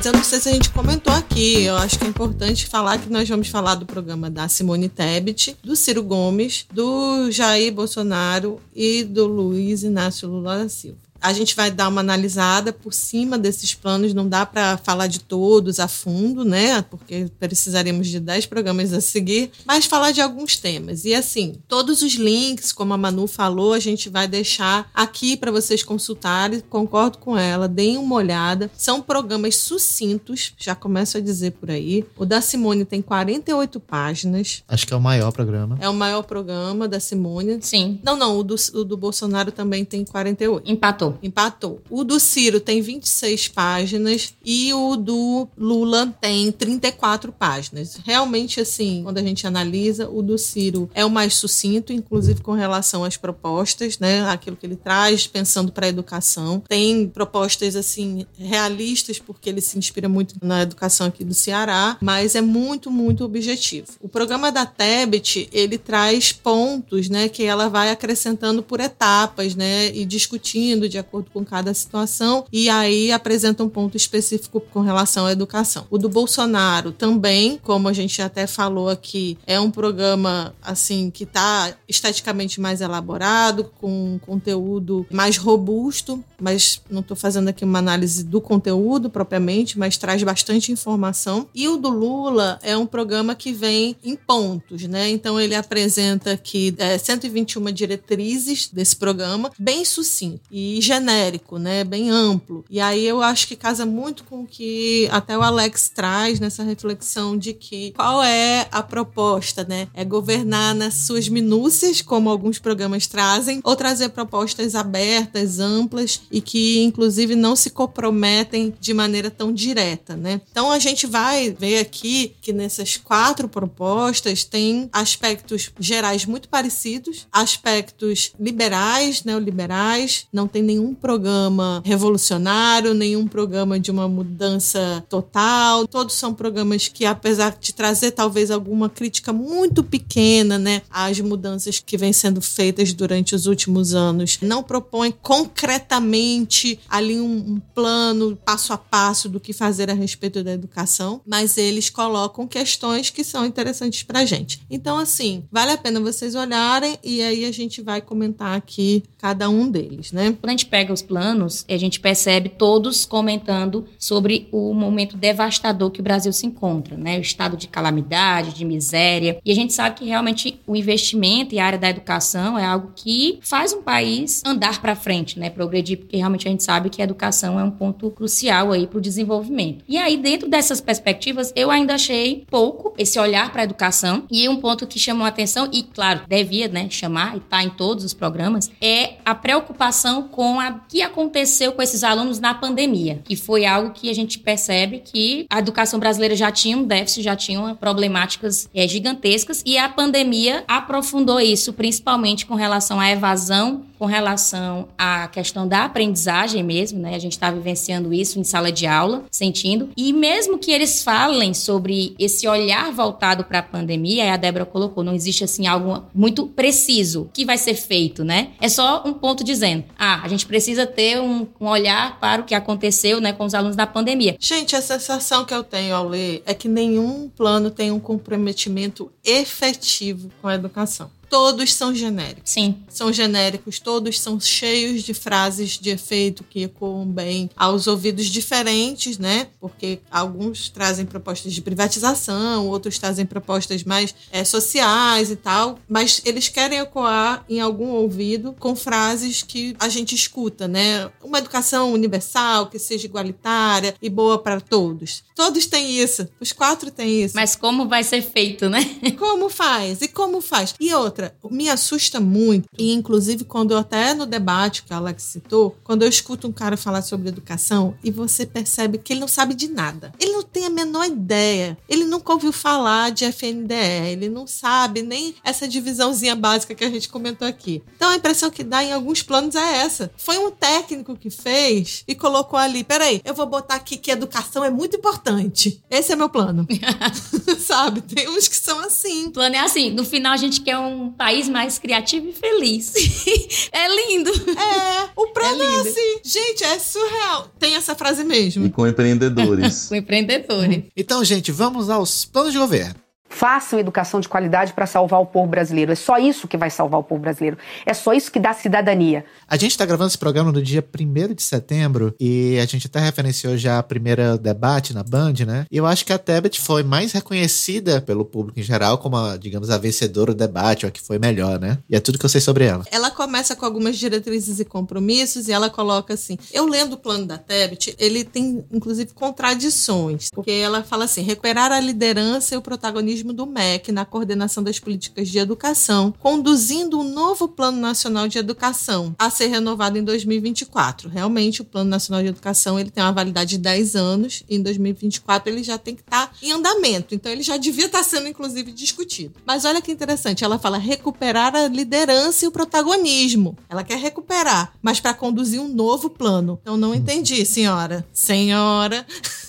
Eu não sei se a gente comentou aqui. Eu acho que é importante falar que nós vamos falar do programa da Simone Tebet, do Ciro Gomes, do Jair Bolsonaro e do Luiz Inácio Lula da Silva. A gente vai dar uma analisada por cima desses planos, não dá para falar de todos a fundo, né? Porque precisaríamos de 10 programas a seguir, mas falar de alguns temas. E assim, todos os links, como a Manu falou, a gente vai deixar aqui para vocês consultarem. Concordo com ela, deem uma olhada. São programas sucintos, já começo a dizer por aí. O da Simone tem 48 páginas. Acho que é o maior programa. É o maior programa da Simone. Sim. Não, não, o do, o do Bolsonaro também tem 48. Empatou. Empatou. Empatou. O do Ciro tem 26 páginas e o do Lula tem 34 páginas. Realmente, assim, quando a gente analisa, o do Ciro é o mais sucinto, inclusive com relação às propostas, né? Aquilo que ele traz, pensando para a educação. Tem propostas, assim, realistas, porque ele se inspira muito na educação aqui do Ceará, mas é muito, muito objetivo. O programa da Tebet, ele traz pontos, né, que ela vai acrescentando por etapas, né, e discutindo de acordo com cada situação, e aí apresenta um ponto específico com relação à educação. O do Bolsonaro também, como a gente até falou aqui, é um programa assim que está esteticamente mais elaborado, com conteúdo mais robusto, mas não estou fazendo aqui uma análise do conteúdo propriamente, mas traz bastante informação. E o do Lula é um programa que vem em pontos, né? Então ele apresenta aqui é, 121 diretrizes desse programa, bem sucinto e genérico, né? Bem amplo. E aí eu acho que casa muito com o que até o Alex traz nessa reflexão de que qual é a proposta, né? É governar nas suas minúcias, como alguns programas trazem, ou trazer propostas abertas, amplas e que inclusive não se comprometem de maneira tão direta, né? Então a gente vai ver aqui que nessas quatro propostas tem aspectos gerais muito parecidos, aspectos liberais, neoliberais, não tem nenhum programa revolucionário, nenhum programa de uma mudança total, todos são programas que apesar de trazer talvez alguma crítica muito pequena, né, às mudanças que vêm sendo feitas durante os últimos anos, não propõe concretamente ali um, um plano passo a passo do que fazer a respeito da educação, mas eles colocam questões que são interessantes para gente. Então, assim, vale a pena vocês olharem e aí a gente vai comentar aqui cada um deles, né? Quando a gente pega os planos, a gente percebe todos comentando sobre o momento devastador que o Brasil se encontra, né? O estado de calamidade, de miséria. E a gente sabe que realmente o investimento e a área da educação é algo que faz um país andar para frente, né? Progredir, porque realmente a gente sabe que a educação é um ponto crucial aí para o desenvolvimento. E aí, dentro dessas perspectivas, eu ainda achei pouco esse olhar para a educação. E um ponto que chamou a atenção, e claro, devia né, chamar, e está em todos os programas, é a preocupação com o que aconteceu com esses alunos na pandemia. Que foi algo que a gente percebe que a educação brasileira já tinha um déficit, já tinha problemáticas é, gigantescas, e a pandemia aprofundou isso, principalmente com relação à evasão com relação à questão da aprendizagem mesmo, né? A gente está vivenciando isso em sala de aula, sentindo. E mesmo que eles falem sobre esse olhar voltado para a pandemia, a Débora colocou, não existe assim algo muito preciso que vai ser feito, né? É só um ponto dizendo, ah, a gente precisa ter um, um olhar para o que aconteceu, né, com os alunos da pandemia. Gente, a sensação que eu tenho ao ler é que nenhum plano tem um comprometimento efetivo com a educação todos são genéricos. Sim. São genéricos, todos são cheios de frases de efeito que ecoam bem aos ouvidos diferentes, né? Porque alguns trazem propostas de privatização, outros trazem propostas mais é, sociais e tal, mas eles querem ecoar em algum ouvido com frases que a gente escuta, né? Uma educação universal, que seja igualitária e boa para todos. Todos têm isso. Os quatro têm isso. Mas como vai ser feito, né? Como faz? E como faz? E outra, outra, me assusta muito, e inclusive quando eu até no debate que a Alex citou, quando eu escuto um cara falar sobre educação e você percebe que ele não sabe de nada. Ele não tem a menor ideia. Ele nunca ouviu falar de FNDE, ele não sabe nem essa divisãozinha básica que a gente comentou aqui. Então a impressão que dá em alguns planos é essa. Foi um técnico que fez e colocou ali, peraí, eu vou botar aqui que educação é muito importante. Esse é meu plano. sabe? Tem uns que são assim. O plano é assim, no final a gente quer um um país mais criativo e feliz. é lindo. É, o plano é, é, assim. Gente, é surreal. Tem essa frase mesmo. E com empreendedores. com empreendedores. Então, gente, vamos aos planos de governo. Façam educação de qualidade para salvar o povo brasileiro. É só isso que vai salvar o povo brasileiro. É só isso que dá cidadania. A gente está gravando esse programa no dia 1 de setembro e a gente até referenciou já a primeira debate na Band, né? E eu acho que a Tebet foi mais reconhecida pelo público em geral como, a, digamos, a vencedora do debate, ou a que foi melhor, né? E é tudo que eu sei sobre ela. Ela começa com algumas diretrizes e compromissos e ela coloca assim: eu lendo o plano da Tebet, ele tem inclusive contradições, porque ela fala assim: recuperar a liderança e o protagonismo protagonismo do MEC na coordenação das políticas de educação, conduzindo um novo Plano Nacional de Educação a ser renovado em 2024. Realmente, o Plano Nacional de Educação ele tem uma validade de 10 anos e em 2024 ele já tem que estar em andamento. Então, ele já devia estar sendo, inclusive, discutido. Mas olha que interessante, ela fala recuperar a liderança e o protagonismo. Ela quer recuperar, mas para conduzir um novo plano. Então, não entendi, senhora. Senhora.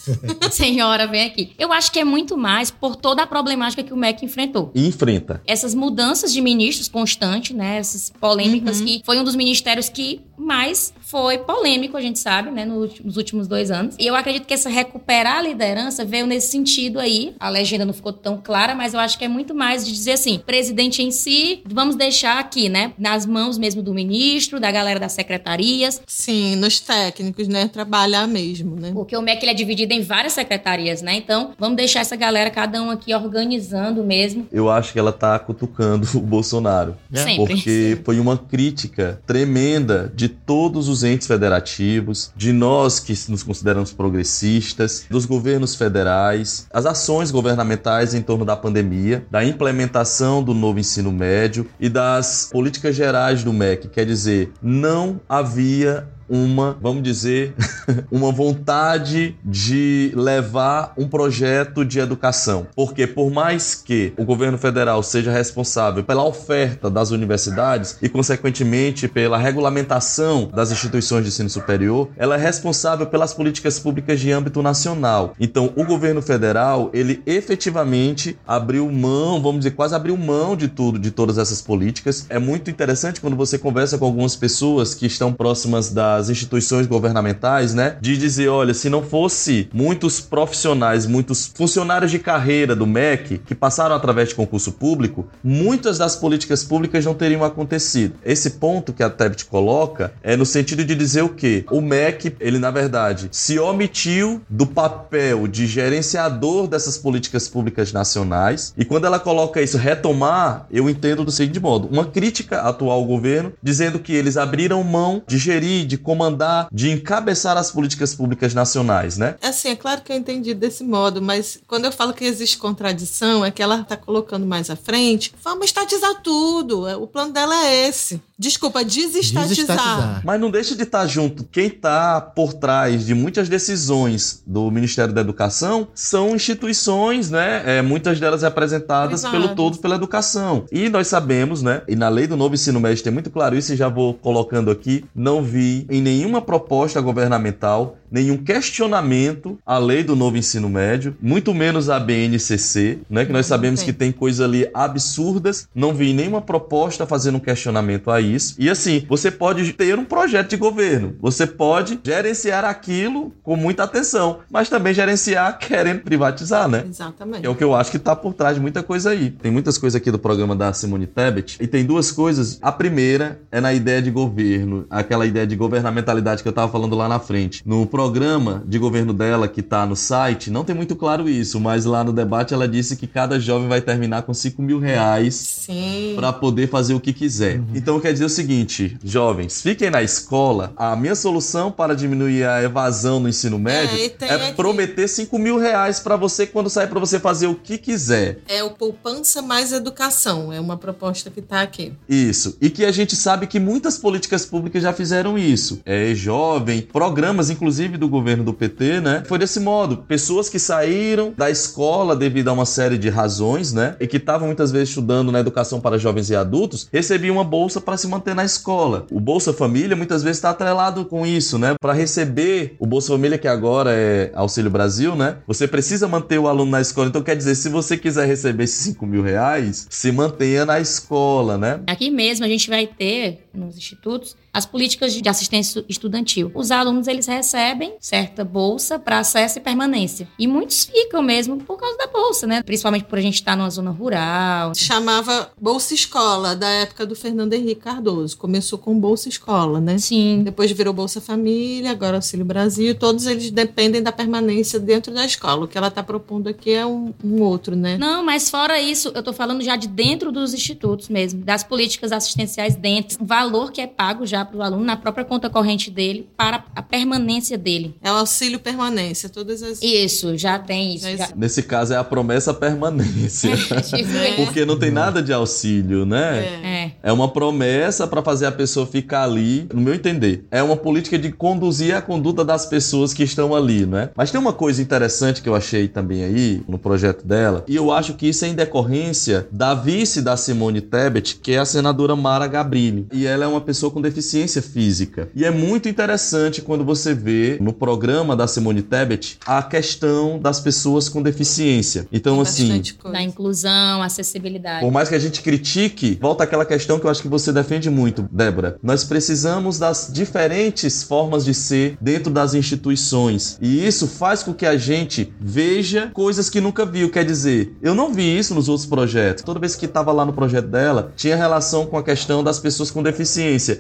Senhora, vem aqui. Eu acho que é muito mais por toda a problemática que o MEC enfrentou. E enfrenta. Essas mudanças de ministros constantes, né? Essas polêmicas Uhum. que foi um dos ministérios que mais foi polêmico, a gente sabe, né? no- Nos últimos dois anos. E eu acredito que essa recuperar a liderança veio nesse sentido aí. A legenda não ficou tão clara, mas eu acho que é muito mais de dizer assim, presidente em si, vamos deixar aqui, né? Nas mãos mesmo do ministro, da galera das secretarias. Sim, nos técnicos, né? Trabalhar mesmo, né? Porque o MEC ele é dividido em várias secretarias, né? Então, vamos deixar essa galera, cada um aqui organizando mesmo. Eu acho que ela tá cutucando o Bolsonaro. É, Sempre. Porque foi uma crítica tremenda de todos os entes federativos, de nós que nos consideramos progressistas, dos governos federais, as ações governamentais em torno da pandemia, da implementação do novo ensino médio e das políticas gerais do MEC. Quer dizer, não havia uma, vamos dizer, uma vontade de levar um projeto de educação. Porque por mais que o governo federal seja responsável pela oferta das universidades e consequentemente pela regulamentação das instituições de ensino superior, ela é responsável pelas políticas públicas de âmbito nacional. Então, o governo federal, ele efetivamente abriu mão, vamos dizer, quase abriu mão de tudo, de todas essas políticas. É muito interessante quando você conversa com algumas pessoas que estão próximas das instituições governamentais, né? De dizer, olha, se não fosse muitos profissionais, muitos funcionários de carreira do MEC que passaram através de concurso público, muitas das políticas públicas não teriam acontecido. Esse ponto que a Tebet coloca é no sentido de dizer o quê? O MEC, ele na verdade se omitiu do papel de gerenciador dessas políticas públicas nacionais e quando ela coloca isso retomar, eu entendo do seguinte modo, uma crítica atual ao governo dizendo que eles abriram mão de gerir, de comandar, de encabeçar as políticas públicas nacionais, né? Assim, é claro que eu entendi desse modo, mas quando eu falo que existe contradição, é que ela está colocando mais à frente, vamos estatizar tudo. O plano dela é esse. Desculpa, desestatizar. Desestatizar. Mas não deixa de estar junto. Quem está por trás de muitas decisões do Ministério da Educação são instituições, né? É, muitas delas representadas Privadas. pelo todo pela educação. E nós sabemos, né? E na lei do novo ensino médio tem muito claro isso, e já vou colocando aqui. Não vi em nenhuma proposta governamental nenhum questionamento à lei do novo ensino médio, muito menos a BNCC, né? Que nós sabemos que tem coisas ali absurdas. Não vi nenhuma proposta fazendo um questionamento a isso. E assim, você pode ter um projeto de governo, você pode gerenciar aquilo com muita atenção, mas também gerenciar querendo privatizar, né? Exatamente. Que é o que eu acho que tá por trás de muita coisa aí. Tem muitas coisas aqui do programa da Simone Tebet e tem duas coisas. A primeira é na ideia de governo, aquela ideia de governamentalidade que eu tava falando lá na frente. No programa de governo dela que tá no site, não tem muito claro isso, mas lá no debate ela disse que cada jovem vai terminar com 5 mil reais para poder fazer o que quiser. Então quer dizer o seguinte, jovens, fiquem na escola. A minha solução para diminuir a evasão no ensino médio é, aqui- prometer 5 mil reais para você quando sair para você fazer o que quiser. É o poupança mais educação. É uma proposta que está aqui. Isso. E que a gente sabe que muitas políticas públicas já fizeram isso. É jovem, programas inclusive do governo do PT, né? Foi desse modo. Pessoas que saíram da escola devido a uma série de razões, né? E que estavam muitas vezes estudando na educação para jovens e adultos, recebiam uma bolsa para se manter na escola. O Bolsa Família muitas vezes está atrelado com isso, né? Para receber o Bolsa Família, que agora é Auxílio Brasil, né? Você precisa manter o aluno na escola. Então quer dizer, se você quiser receber esses 5 mil reais, se mantenha na escola, né? Aqui mesmo a gente vai ter, nos institutos, as políticas de assistência estudantil. Os alunos, eles recebem certa bolsa para acesso e permanência. E muitos ficam mesmo por causa da bolsa, né? Principalmente por a gente estar numa zona rural. Chamava Bolsa Escola, da época do Fernando Henrique Cardoso. Começou com Bolsa Escola, né? Sim. Depois virou Bolsa Família, agora Auxílio Brasil. Todos eles dependem da permanência dentro da escola. O que ela está propondo aqui é um, um outro, né? Não, mas fora isso, eu tô falando já de dentro dos institutos mesmo, das políticas assistenciais dentro. O valor que é pago já para o aluno na própria conta corrente dele para a permanência dele. É o auxílio permanência. Todas as. Isso, já tem isso. Já já- Nesse caso é a promessa permanência. Porque não tem nada de auxílio, né? É, é uma promessa para fazer a pessoa ficar ali, no meu entender. É uma política de conduzir a conduta das pessoas que estão ali, né? Mas tem uma coisa interessante que eu achei também aí no projeto dela, e eu acho que isso é em decorrência da vice da Simone Tebet, que é a senadora Mara Gabrilli. E ela é uma pessoa com deficiência física. E é muito interessante quando você vê no programa da Simone Tebet a questão das pessoas com deficiência. Então, assim. Da inclusão, acessibilidade. Por mais que a gente critique, volta aquela questão que eu acho que você defende muito, Débora. Nós precisamos das diferentes formas de ser dentro das instituições. E isso faz com que a gente veja coisas que nunca viu. Quer dizer, eu não vi isso nos outros projetos. Toda vez que estava lá no projeto dela, tinha relação com a questão das pessoas com deficiência.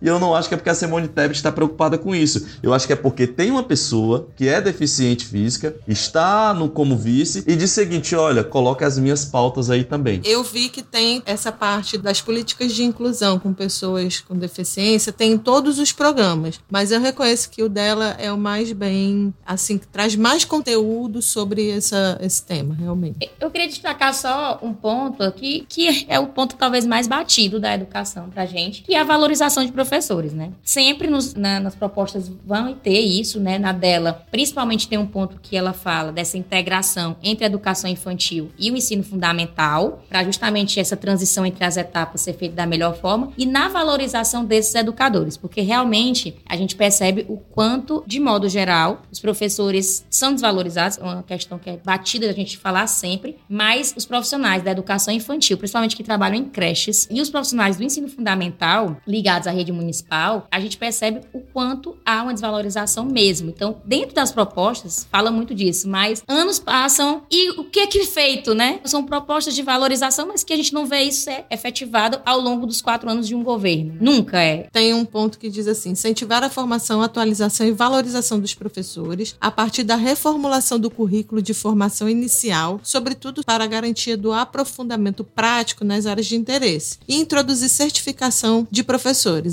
E eu não acho que é porque a Simone Tebet está preocupada com isso. Eu acho que é porque tem uma pessoa que é deficiente física, está no como vice e diz o seguinte: olha, coloque as minhas pautas aí também. Eu vi que tem essa parte das políticas de inclusão com pessoas com deficiência, tem em todos os programas, mas eu reconheço que o dela é o mais bem, assim, que traz mais conteúdo sobre essa, esse tema, realmente. Eu queria destacar só um ponto aqui, que é o ponto talvez mais batido da educação pra gente, que é a valorização de professores, né? Sempre nos, na, nas propostas vão ter isso, né? Na dela, principalmente tem um ponto que ela fala dessa integração entre a educação infantil e o ensino fundamental, para justamente essa transição entre as etapas ser feita da melhor forma, e na valorização desses educadores, porque realmente a gente percebe o quanto, de modo geral, os professores são desvalorizados, é uma questão que é batida a gente falar sempre, mas os profissionais da educação infantil, principalmente que trabalham em creches, e os profissionais do ensino fundamental ligados à rede municipal, a gente percebe o quanto há uma desvalorização mesmo. Então, dentro das propostas, fala muito disso, mas anos passam e o que é que é feito, né? São propostas de valorização, mas que a gente não vê isso ser efetivado ao longo dos quatro anos de um governo. Nunca é. Tem um ponto que diz assim: incentivar a formação, atualização e valorização dos professores a partir da reformulação do currículo de formação inicial, sobretudo para a garantia do aprofundamento prático nas áreas de interesse, e introduzir certificação de professores,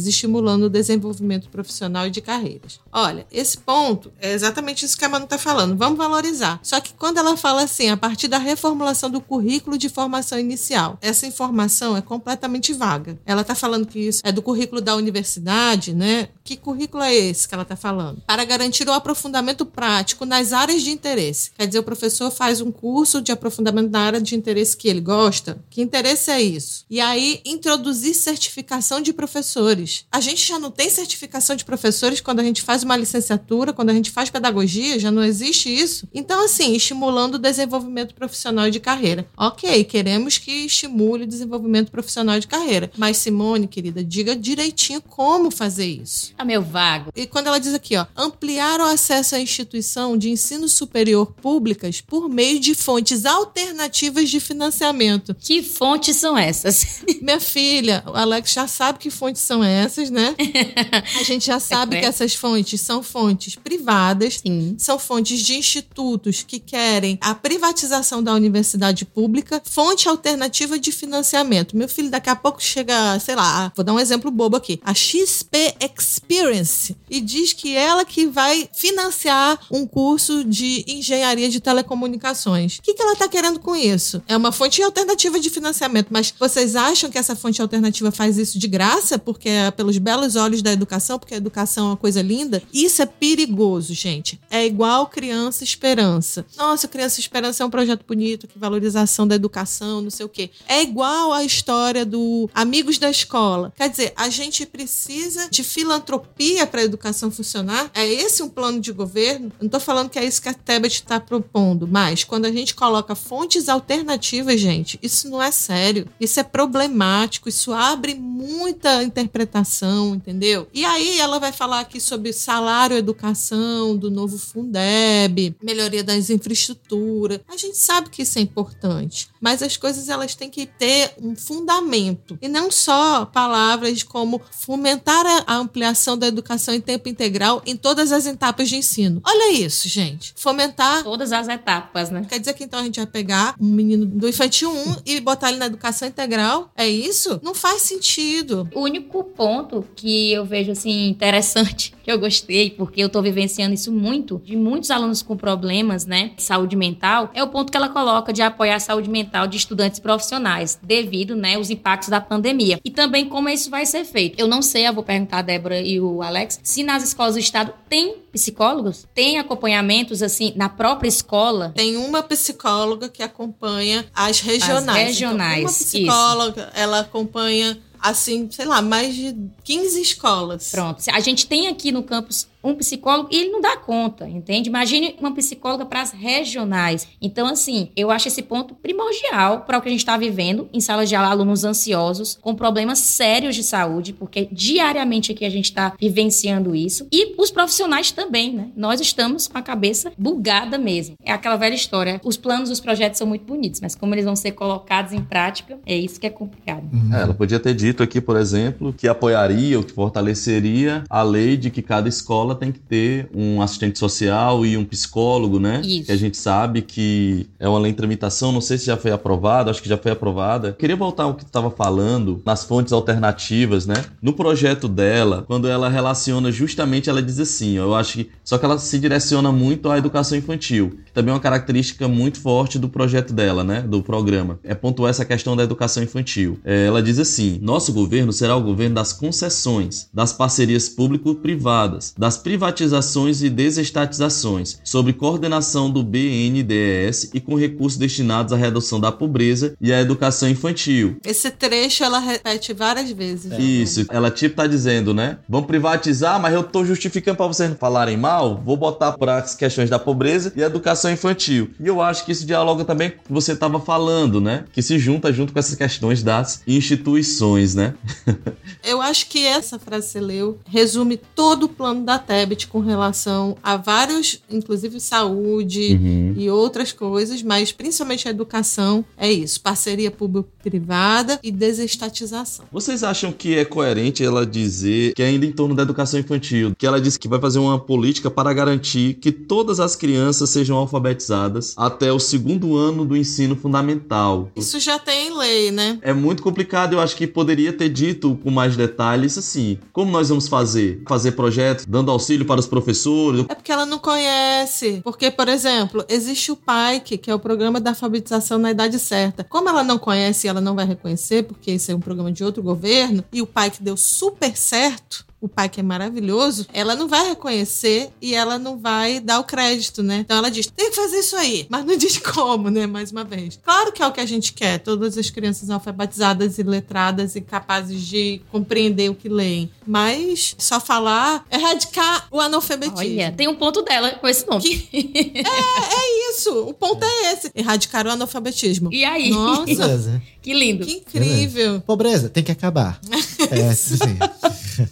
estimulando o desenvolvimento profissional e de carreiras. Olha, esse ponto é exatamente isso que a Manu está falando. Vamos valorizar. Só que quando ela fala assim, a partir da reformulação do currículo de formação inicial, essa informação é completamente vaga. Ela está falando que isso é do currículo da universidade, né? Que currículo é esse que ela está falando? Para garantir o aprofundamento prático nas áreas de interesse. Quer dizer, o professor faz um curso de aprofundamento na área de interesse que ele gosta. Que interesse é isso? E aí introduzir certificação de professores. A gente já não tem certificação de professores quando a gente faz uma licenciatura, quando a gente faz pedagogia, já não existe isso. Então, assim, estimulando o desenvolvimento profissional de carreira. Ok, queremos que estimule o desenvolvimento profissional de carreira. Mas, Simone, querida, diga direitinho como fazer isso. É meu vago. E quando ela diz aqui, ó, ampliar o acesso à instituição de ensino superior públicas por meio de fontes alternativas de financiamento. Que fontes são essas? Minha filha, o Alex já sabe que fontes são essas, né? A gente já sabe é que essas fontes são fontes privadas, Sim. são fontes de institutos que querem a privatização da universidade pública, fonte alternativa de financiamento. Meu filho, daqui a pouco chega, sei lá, vou dar um exemplo bobo aqui, a XP Experience e diz que ela que vai financiar um curso de engenharia de telecomunicações. O que, que ela está querendo com isso? É uma fonte alternativa de financiamento, mas vocês acham que essa fonte alternativa faz isso de graça? Porque é pelos belos olhos da educação, porque a educação é uma coisa linda? Isso é perigoso, gente. É igual Criança Esperança. Nossa, Criança Esperança é um projeto bonito, que valorização da educação, não sei o quê. É igual a história do Amigos da Escola. Quer dizer, a gente precisa de filantropia para a educação funcionar. É esse um plano de governo? Não estou falando que é isso que a Tebet está propondo, mas quando a gente coloca fontes alternativas, gente, isso não é sério. Isso é problemático, isso abre muita interpretação, entendeu? E aí ela vai falar aqui sobre salário, educação, do novo Fundeb, melhoria das infraestruturas. A gente sabe que isso é importante, mas as coisas elas têm que ter um fundamento e não só palavras como fomentar a ampliação da educação em tempo integral em todas as etapas de ensino. Olha isso, gente. Fomentar todas as etapas, né? Quer dizer que então a gente vai pegar um menino do infantil 1 e botar ele na educação integral? É isso? Não faz sentido. O único ponto que eu vejo assim interessante, que eu gostei, porque eu tô vivenciando isso muito, de muitos alunos com problemas, né, de saúde mental, é o ponto que ela coloca de apoiar a saúde mental de estudantes profissionais, devido, né, aos impactos da pandemia. E também como isso vai ser feito. Eu não sei, eu vou perguntar a Débora e o Alex, se nas escolas do estado tem psicólogos? Tem acompanhamentos assim na própria escola? Tem uma psicóloga que acompanha as regionais. As regionais. Então, uma psicóloga, isso. ela acompanha assim, sei lá, mais de 15 escolas. Pronto. A gente tem aqui no campus um psicólogo e ele não dá conta, entende? Imagine uma psicóloga para as regionais. Então, assim, eu acho esse ponto primordial para o que a gente está vivendo em salas de aula, alunos ansiosos, com problemas sérios de saúde, porque diariamente aqui a gente está vivenciando isso. E os profissionais também, né? Nós estamos com a cabeça bugada mesmo. É aquela velha história. Os planos, os projetos são muito bonitos, mas como eles vão ser colocados em prática, é isso que é complicado. É, ela podia ter dito aqui, por exemplo, que apoiaria ou que fortaleceria a lei de que cada escola escola tem que ter um assistente social e um psicólogo, né? Isso. Que a gente sabe que é uma lei em tramitação, não sei se já foi aprovada, acho que já foi aprovada. Queria voltar ao que tu estava falando, nas fontes alternativas, né? No projeto dela, quando ela relaciona justamente, ela diz assim, eu acho que. Só que ela se direciona muito à educação infantil, que também é uma característica muito forte do projeto dela, né? Do programa. É pontuar essa questão da educação infantil. É, ela diz assim: nosso governo será o governo das concessões, das parcerias público-privadas, das privatizações e desestatizações, sob coordenação do BNDES e com recursos destinados à redução da pobreza e à educação infantil. Esse trecho ela repete várias vezes. É. Isso, ela tipo tá dizendo, né? Vamos privatizar, mas eu tô justificando para vocês não falarem mal, vou botar para as questões da pobreza e educação infantil. E eu acho que isso dialoga também com o que você estava falando, né? Que se junta junto com essas questões das instituições, né? eu acho que essa frase que você leu resume todo o plano da Tebet com relação a vários, inclusive saúde uhum. e outras coisas, mas principalmente a educação é isso: parceria público-privada e desestatização. Vocês acham que é coerente ela dizer que ainda em torno da educação infantil, que ela disse que vai fazer uma política para garantir que todas as crianças sejam alfabetizadas até o segundo ano do ensino fundamental? Isso já tem lei, né? É muito complicado, eu acho que poderia ter dito com mais detalhes assim. Como nós vamos fazer? Fazer projetos dando auxílio para os professores? É porque ela não conhece. Porque, por exemplo, existe o PAIC, que é o Programa da Alfabetização na Idade Certa. Como ela não conhece e ela não vai reconhecer, porque esse é um programa de outro governo, e o PAIC deu super certo, o pai que é maravilhoso, ela não vai reconhecer e ela não vai dar o crédito, né? Então ela diz: tem que fazer isso aí, mas não diz como, né? Mais uma vez. Claro que é o que a gente quer, todas as crianças alfabetizadas e letradas e capazes de compreender o que leem. Mas só falar, erradicar o analfabetismo. Olha, tem um ponto dela com esse nome. Que... é, é isso. O ponto é esse: erradicar o analfabetismo. E aí? Nossa. que lindo. Que incrível. Pobreza, tem que acabar. é, sim.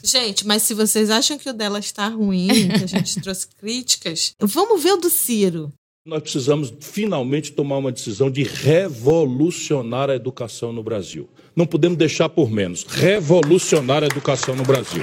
Gente, mas se vocês acham que o dela está ruim, que a gente trouxe críticas, vamos ver o do Ciro. Nós precisamos finalmente tomar uma decisão de revolucionar a educação no Brasil. Não podemos deixar por menos. Revolucionar a educação no Brasil.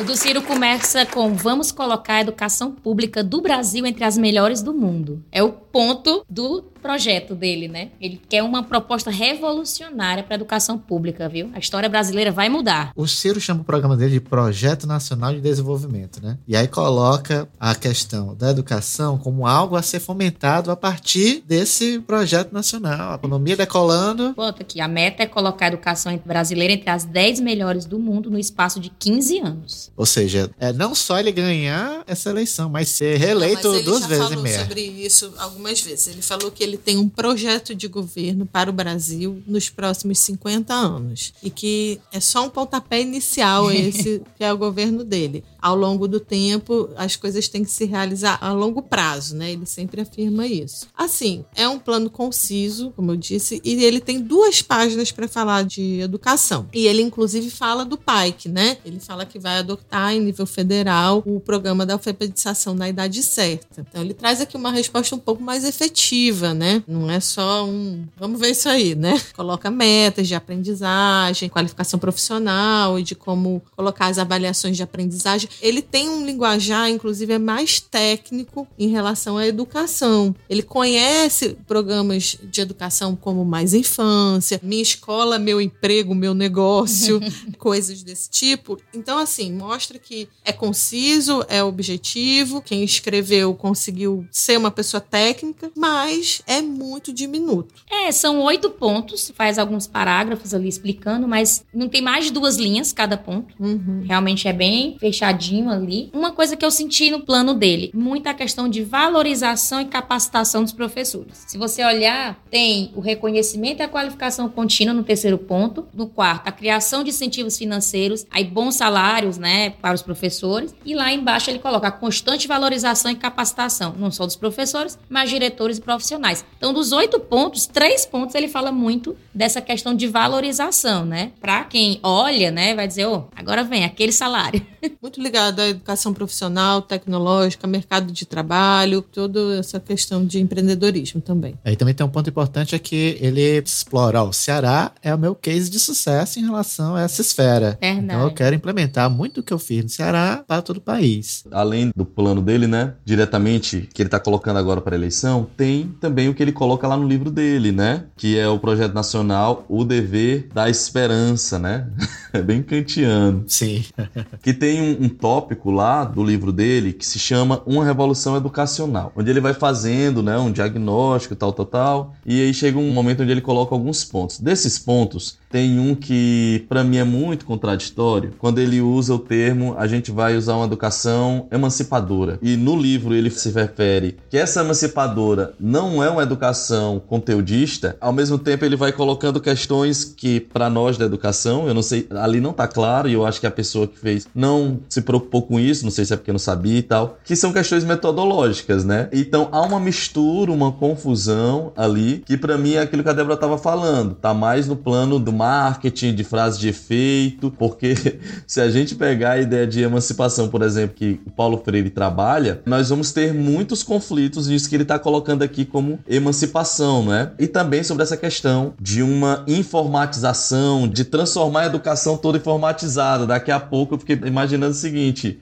O do Ciro começa com vamos colocar a educação pública do Brasil entre as melhores do mundo. É o ponto do projeto dele, né? Ele quer uma proposta revolucionária para a educação pública, viu? A história brasileira vai mudar. O Ciro chama o programa dele de Projeto Nacional de Desenvolvimento, né? E aí coloca a questão da educação como algo a ser fomentado a partir desse projeto nacional. A economia decolando. Ponto aqui. A meta é colocar a educação brasileira entre as 10 melhores do mundo no espaço de 15 anos. Ou seja, é não só ele ganhar essa eleição, mas ser reeleito não, mas duas vezes e meia. Ele falou sobre isso algumas vezes. Ele falou que ele tem um projeto de governo para o Brasil nos próximos 50 anos. E que é só um pontapé inicial esse que é o governo dele ao longo do tempo as coisas têm que se realizar a longo prazo, né? Ele sempre afirma isso. Assim, é um plano conciso, como eu disse, e ele tem duas páginas para falar de educação. E ele inclusive fala do PAIC, né? Ele fala que vai adotar em nível federal o programa da alfabetização na idade certa. Então ele traz aqui uma resposta um pouco mais efetiva, né? Não é só um, vamos ver isso aí, né? Coloca metas de aprendizagem, qualificação profissional e de como colocar as avaliações de aprendizagem ele tem um linguajar, inclusive, é mais técnico em relação à educação. Ele conhece programas de educação como Mais Infância, Minha Escola, Meu Emprego, Meu Negócio, coisas desse tipo. Então, assim, mostra que é conciso, é objetivo. Quem escreveu conseguiu ser uma pessoa técnica técnica, mas é muito diminuto. É, são oito pontos, faz alguns parágrafos ali explicando, mas não tem mais de duas linhas cada ponto. Uhum. Realmente é bem fechadinho ali. Uma coisa que eu senti no plano dele, muita questão de valorização e capacitação dos professores. Se você olhar, tem o reconhecimento e a qualificação contínua no terceiro ponto. No quarto, a criação de incentivos financeiros, aí bons salários, né, para os professores. E lá embaixo ele coloca a constante valorização e capacitação, não só dos professores, mas diretores e profissionais. Então, dos oito pontos, três pontos ele fala muito dessa questão de valorização, né? Para quem olha, né, vai dizer, oh, agora vem aquele salário. Muito ligado à educação profissional, tecnológica, mercado de trabalho, toda essa questão de empreendedorismo também. Aí também tem um ponto importante é que ele explora, ó, o Ceará é o meu case de sucesso em relação a essa esfera. Verdade. Então eu quero implementar muito o que eu fiz no Ceará para todo o país. Além do plano dele, né, diretamente que ele está colocando agora para eleição, tem também o que ele coloca lá no livro dele, né, que é o projeto nacional O Dever da Esperança, né? é bem kantiano. Sim. que tem um, um, tópico lá do livro dele que se chama Uma Revolução Educacional, onde ele vai fazendo, né, um diagnóstico, tal, tal, tal, e aí chega um momento onde ele coloca alguns pontos. Desses pontos, tem um que para mim é muito contraditório, quando ele usa o termo a gente vai usar uma educação emancipadora. E no livro ele se refere que essa emancipadora não é uma educação conteudista, ao mesmo tempo ele vai colocando questões que para nós da educação, eu não sei, ali não tá claro e eu acho que a pessoa que fez não se preocupou com isso, não sei se é porque não sabia e tal, que são questões metodológicas, né? Então há uma mistura, uma confusão ali, que para mim é aquilo que a Débora tava falando, tá mais no plano do marketing, de frase de efeito, porque se a gente pegar a ideia de emancipação, por exemplo, que o Paulo Freire trabalha, nós vamos ter muitos conflitos nisso que ele está colocando aqui como emancipação, né? E também sobre essa questão de uma informatização, de transformar a educação toda informatizada. Daqui a pouco eu fiquei imaginando o seguinte.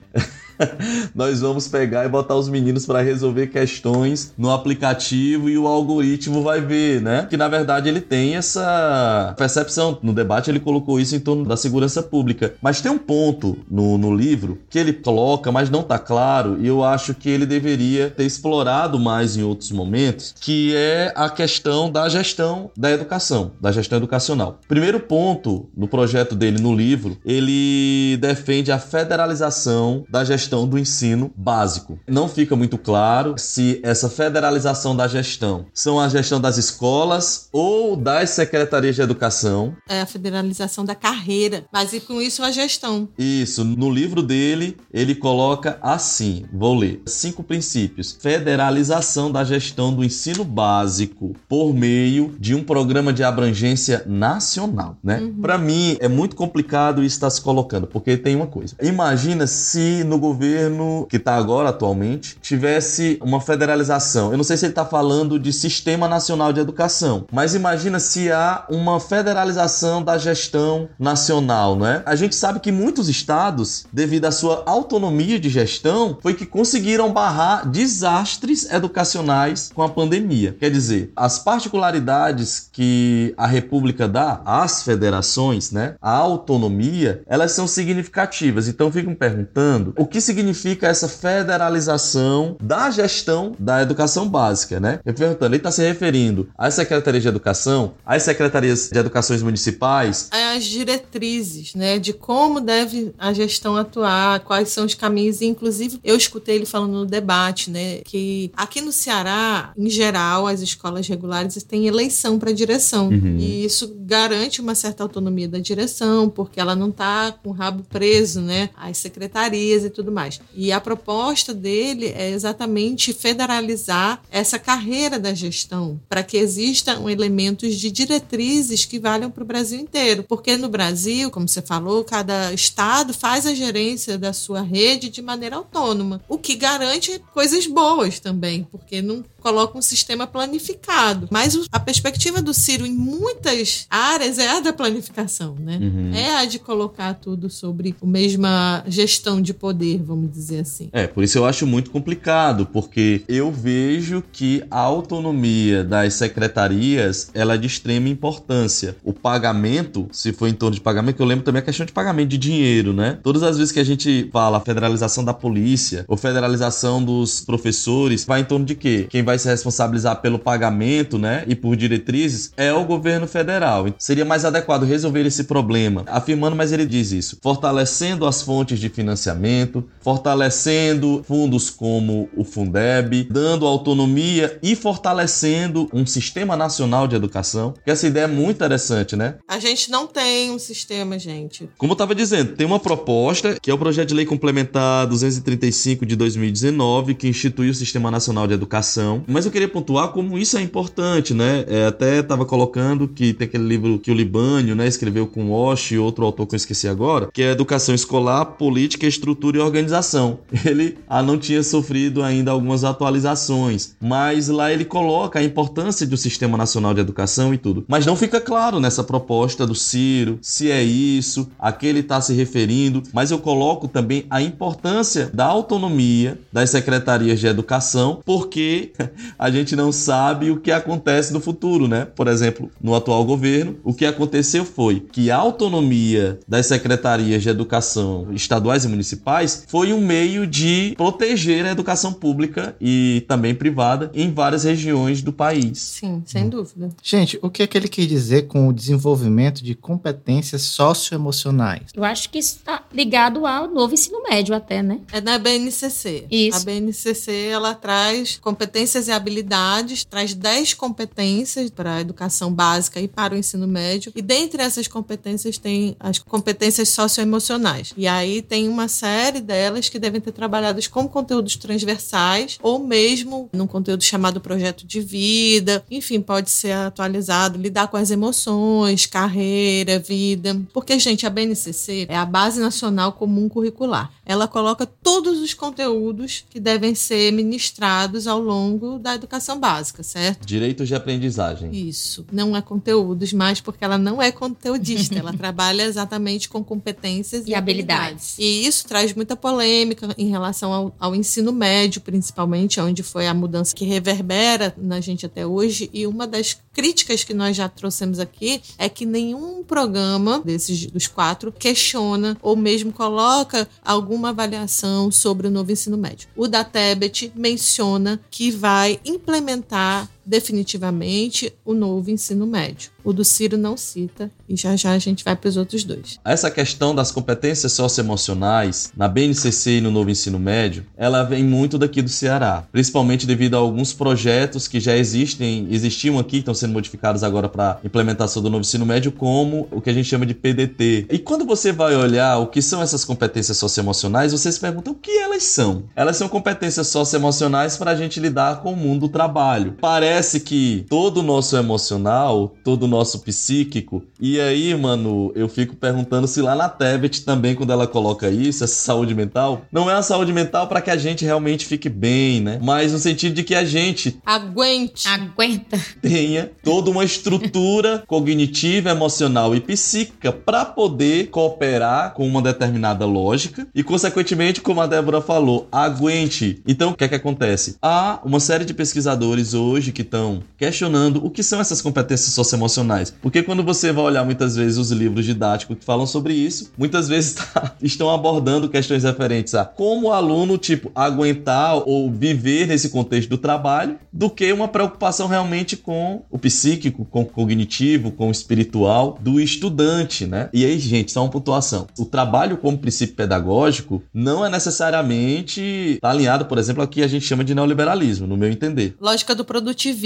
nós vamos pegar e botar os meninos para resolver questões no aplicativo e o algoritmo vai ver, né? Que na verdade ele tem essa percepção. No debate ele colocou isso em torno da segurança pública. Mas tem um ponto no, no livro que ele coloca, mas não tá claro, e eu acho que ele deveria ter explorado mais em outros momentos, que é a questão da gestão da educação, da gestão educacional. Primeiro ponto no projeto dele no livro, ele defende a federalização da gestão do ensino básico. Não fica muito claro se essa federalização da gestão são a gestão das escolas ou das secretarias de educação. É a federalização da carreira, mas e com isso a gestão. Isso, no livro dele, ele coloca assim, vou ler, cinco princípios. Federalização da gestão do ensino básico por meio de um programa de abrangência nacional, né? Uhum. Para mim é muito complicado isso estar tá se colocando, porque tem uma coisa. Imagina se no governo governo que está agora atualmente tivesse uma federalização. Eu não sei se ele está falando de Sistema Nacional de Educação, mas imagina se há uma federalização da gestão nacional, né? A gente sabe que muitos estados, devido à sua autonomia de gestão, foi que conseguiram barrar desastres educacionais com a pandemia. Quer dizer, as particularidades que a República dá às federações, né? A autonomia, elas são significativas. Então, fico me perguntando o que significa essa federalização da gestão da educação básica, né? Eu perguntando, ele está se referindo às secretarias de educação, às secretarias de educações municipais? As diretrizes, né? De como deve a gestão atuar, quais são os caminhos. Inclusive, eu escutei ele falando no debate, né? Que aqui no Ceará, em geral, as escolas regulares têm eleição para direção. Uhum. E isso garante uma certa autonomia da direção, porque ela não está com o rabo preso, né? Às secretarias e tudo mais. E a proposta dele é exatamente federalizar essa carreira da gestão, para que existam elementos de diretrizes que valham para o Brasil inteiro. Porque no Brasil, como você falou, cada estado faz a gerência da sua rede de maneira autônoma, o que garante coisas boas também, porque não coloca um sistema planificado. Mas a perspectiva do Ciro em muitas áreas é a da planificação, né? Uhum. É a de colocar tudo sobre a mesma gestão de poder, vamos dizer assim. É, por isso eu acho muito complicado, porque eu vejo que a autonomia das secretarias ela é de extrema importância. O pagamento, se for em torno de pagamento, eu lembro também a questão de pagamento de dinheiro, né? Todas as vezes que a gente fala federalização da polícia ou federalização dos professores, vai em torno de quê? Quem vai vai se responsabilizar pelo pagamento, né, e por diretrizes é o governo federal. Então, seria mais adequado resolver esse problema, afirmando, mas ele diz isso, fortalecendo as fontes de financiamento, fortalecendo fundos como o Fundeb, dando autonomia e fortalecendo um sistema nacional de educação. Que essa ideia é muito interessante, né? A gente não tem um sistema, gente. Como eu estava dizendo, tem uma proposta que é o projeto de lei complementar 235 de 2019 que institui o Sistema Nacional de Educação. Mas eu queria pontuar como isso é importante, né? É, até estava colocando que tem aquele livro que o Libânio, né, escreveu com Walsh e outro autor que eu esqueci agora, que é Educação Escolar, Política, Estrutura e Organização. Ele ah, não tinha sofrido ainda algumas atualizações, mas lá ele coloca a importância do Sistema Nacional de Educação e tudo. Mas não fica claro nessa proposta do Ciro se é isso, a que ele está se referindo, mas eu coloco também a importância da autonomia das secretarias de educação, porque a gente não sabe o que acontece no futuro, né? Por exemplo, no atual governo, o que aconteceu foi que a autonomia das secretarias de educação estaduais e municipais foi um meio de proteger a educação pública e também privada em várias regiões do país. Sim, sem dúvida. Gente, o que é que ele quis dizer com o desenvolvimento de competências socioemocionais? Eu acho que isso está ligado ao novo ensino médio até, né? É na BNCC. Isso. A BNCC, ela traz competências e habilidades, traz 10 competências para a educação básica e para o ensino médio. E dentre essas competências tem as competências socioemocionais. E aí tem uma série delas que devem ter trabalhadas como conteúdos transversais ou mesmo num conteúdo chamado projeto de vida. Enfim, pode ser atualizado, lidar com as emoções, carreira, vida. Porque, gente, a BNCC é a Base Nacional Comum Curricular. Ela coloca todos os conteúdos que devem ser ministrados ao longo da educação básica, certo? Direitos de aprendizagem. Isso. Não é conteúdos, mas porque ela não é conteudista. ela trabalha exatamente com competências e, E habilidades. E isso traz muita polêmica em relação ao, ao ensino médio, principalmente, onde foi a mudança que reverbera na gente até hoje. E uma das críticas que nós já trouxemos aqui é que nenhum programa desses dos quatro questiona ou mesmo coloca alguma avaliação sobre o novo ensino médio. O da Tebet menciona que vai implementar definitivamente o novo ensino médio. O do Ciro não cita e já já a gente vai para os outros dois. Essa questão das competências socioemocionais na BNCC e no novo ensino médio, ela vem muito daqui do Ceará, principalmente devido a alguns projetos que já existem, existiam aqui, estão sendo modificados agora para implementação do novo ensino médio, como o que a gente chama de PDT. E quando você vai olhar o que são essas competências socioemocionais, você se pergunta o que elas são. Elas são competências socioemocionais para a gente lidar com o mundo do trabalho. Parece que todo o nosso emocional, todo o nosso psíquico, e aí, mano, eu fico perguntando se lá na Tebet também, quando ela coloca isso, essa saúde mental, não é a saúde mental para que a gente realmente fique bem, né? Mas no sentido de que a gente Aguente. Aguenta. tenha toda uma estrutura cognitiva, emocional e psíquica para poder cooperar com uma determinada lógica e, consequentemente, como a Débora falou, aguente. Então, o que é que acontece? Há uma série de pesquisadores hoje que estão questionando o que são essas competências socioemocionais. Porque quando você vai olhar muitas vezes os livros didáticos que falam sobre isso, muitas vezes tá- estão abordando questões referentes a como o aluno, tipo, aguentar ou viver nesse contexto do trabalho, do que uma preocupação realmente com o psíquico, com o cognitivo, com o espiritual do estudante, né? E aí, gente, só uma pontuação. O trabalho como princípio pedagógico não é necessariamente tá alinhado, por exemplo, ao que a gente chama de neoliberalismo, no meu entender. Lógica do produtivismo,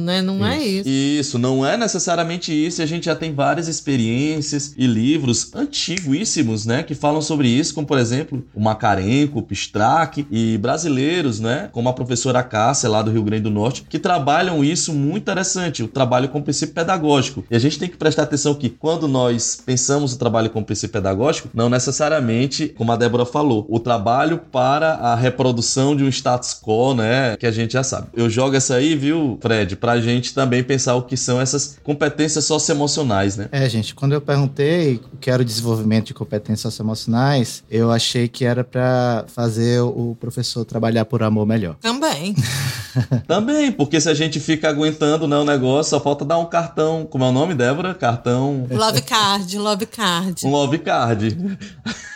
né? Não é isso. Isso, não é necessariamente isso. e A gente já tem várias experiências e livros antiguíssimos, né, que falam sobre isso, como por exemplo o Macarenco, o Pistrac e brasileiros, né, como a professora Cássia lá do Rio Grande do Norte, que trabalham isso muito interessante, o trabalho com princípio pedagógico. E a gente tem que prestar atenção que quando nós pensamos o trabalho com princípio pedagógico, não necessariamente, como a Débora falou, o trabalho para a reprodução de um status quo, né, que a gente já sabe. Eu jogo essa aí, viu, Fred, pra gente também pensar o que são essas competências socioemocionais, né? É, gente, quando eu perguntei o que era o desenvolvimento de competências socioemocionais, eu achei que era pra fazer o professor trabalhar por amor melhor. Também. Também, porque se a gente fica aguentando né, o negócio, só falta dar um cartão. Como é o nome, Débora? Cartão. Love card, love card. Um love card.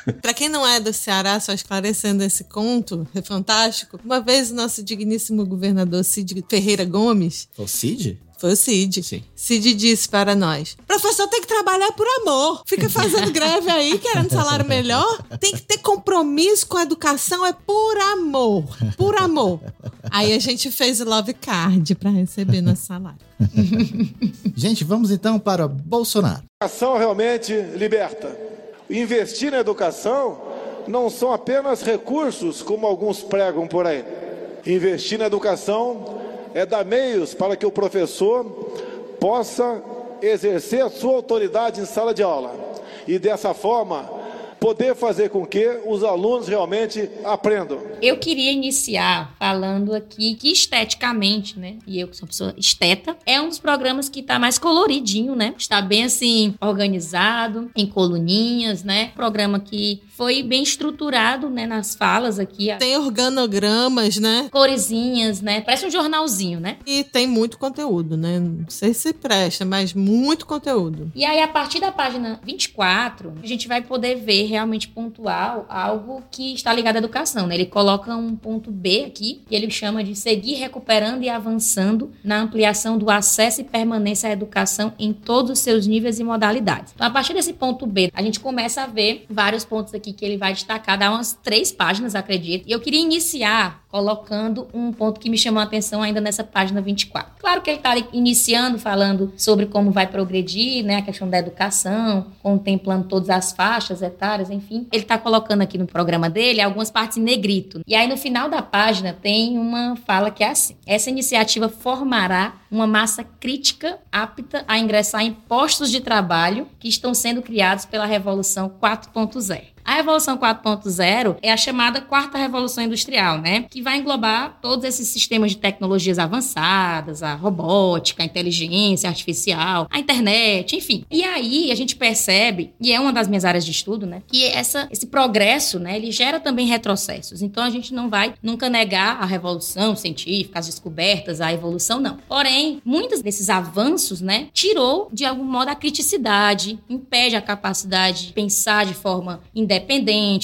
Para quem não é do Ceará, só esclarecendo esse conto, é fantástico. Uma vez o nosso digníssimo governador Cid Ferreira Gomes. O Cid? Foi o Cid. Sim. Cid disse para nós: professor tem que trabalhar por amor. Fica fazendo greve aí, querendo salário melhor. Tem que ter compromisso com a educação, é por amor. Por amor. Aí a gente fez o love card para receber nosso salário. gente, vamos então para Bolsonaro. A educação realmente liberta. Investir na educação não são apenas recursos, como alguns pregam por aí. Investir na educação é dar meios para que o professor possa exercer a sua autoridade em sala de aula e dessa forma poder fazer com que os alunos realmente aprendam. Eu queria iniciar falando aqui que esteticamente, né? E eu que sou uma pessoa esteta, é um dos programas que está mais coloridinho, né? Está bem assim organizado, em coluninhas, né? Programa que foi bem estruturado, né, nas falas aqui. Tem organogramas, né? Coresinhas, né? Parece um jornalzinho, né? E tem muito conteúdo, né? Não sei se presta, mas muito conteúdo. E aí, a partir da página 24, a gente vai poder ver realmente pontual algo que está ligado à educação, né? Ele coloca um ponto B aqui, que ele chama de seguir recuperando e avançando na ampliação do acesso e permanência à educação em todos os seus níveis e modalidades. Então, a partir desse ponto B, a gente começa a ver vários pontos aqui que ele vai destacar, dá umas três páginas, acredito. E eu queria iniciar colocando um ponto que me chamou a atenção ainda nessa página 24. Claro que ele está iniciando falando sobre como vai progredir, né, a questão da educação, contemplando todas as faixas etárias, enfim. Ele está colocando aqui no programa dele algumas partes em negrito. E aí no final da página tem uma fala que é assim: essa iniciativa formará uma massa crítica apta a ingressar em postos de trabalho que estão sendo criados pela Revolução 4.0. A Revolução 4.0 é a chamada quarta revolução industrial, né? Que vai englobar todos esses sistemas de tecnologias avançadas, a robótica, a inteligência artificial, a internet, enfim. E aí a gente percebe, e é uma das minhas áreas de estudo, né? Que essa, esse progresso, né? Ele gera também retrocessos. Então a gente não vai nunca negar a revolução científica, as descobertas, a evolução, não. Porém, muitos desses avanços, né? Tirou, de algum modo, a criticidade, impede a capacidade de pensar de forma independente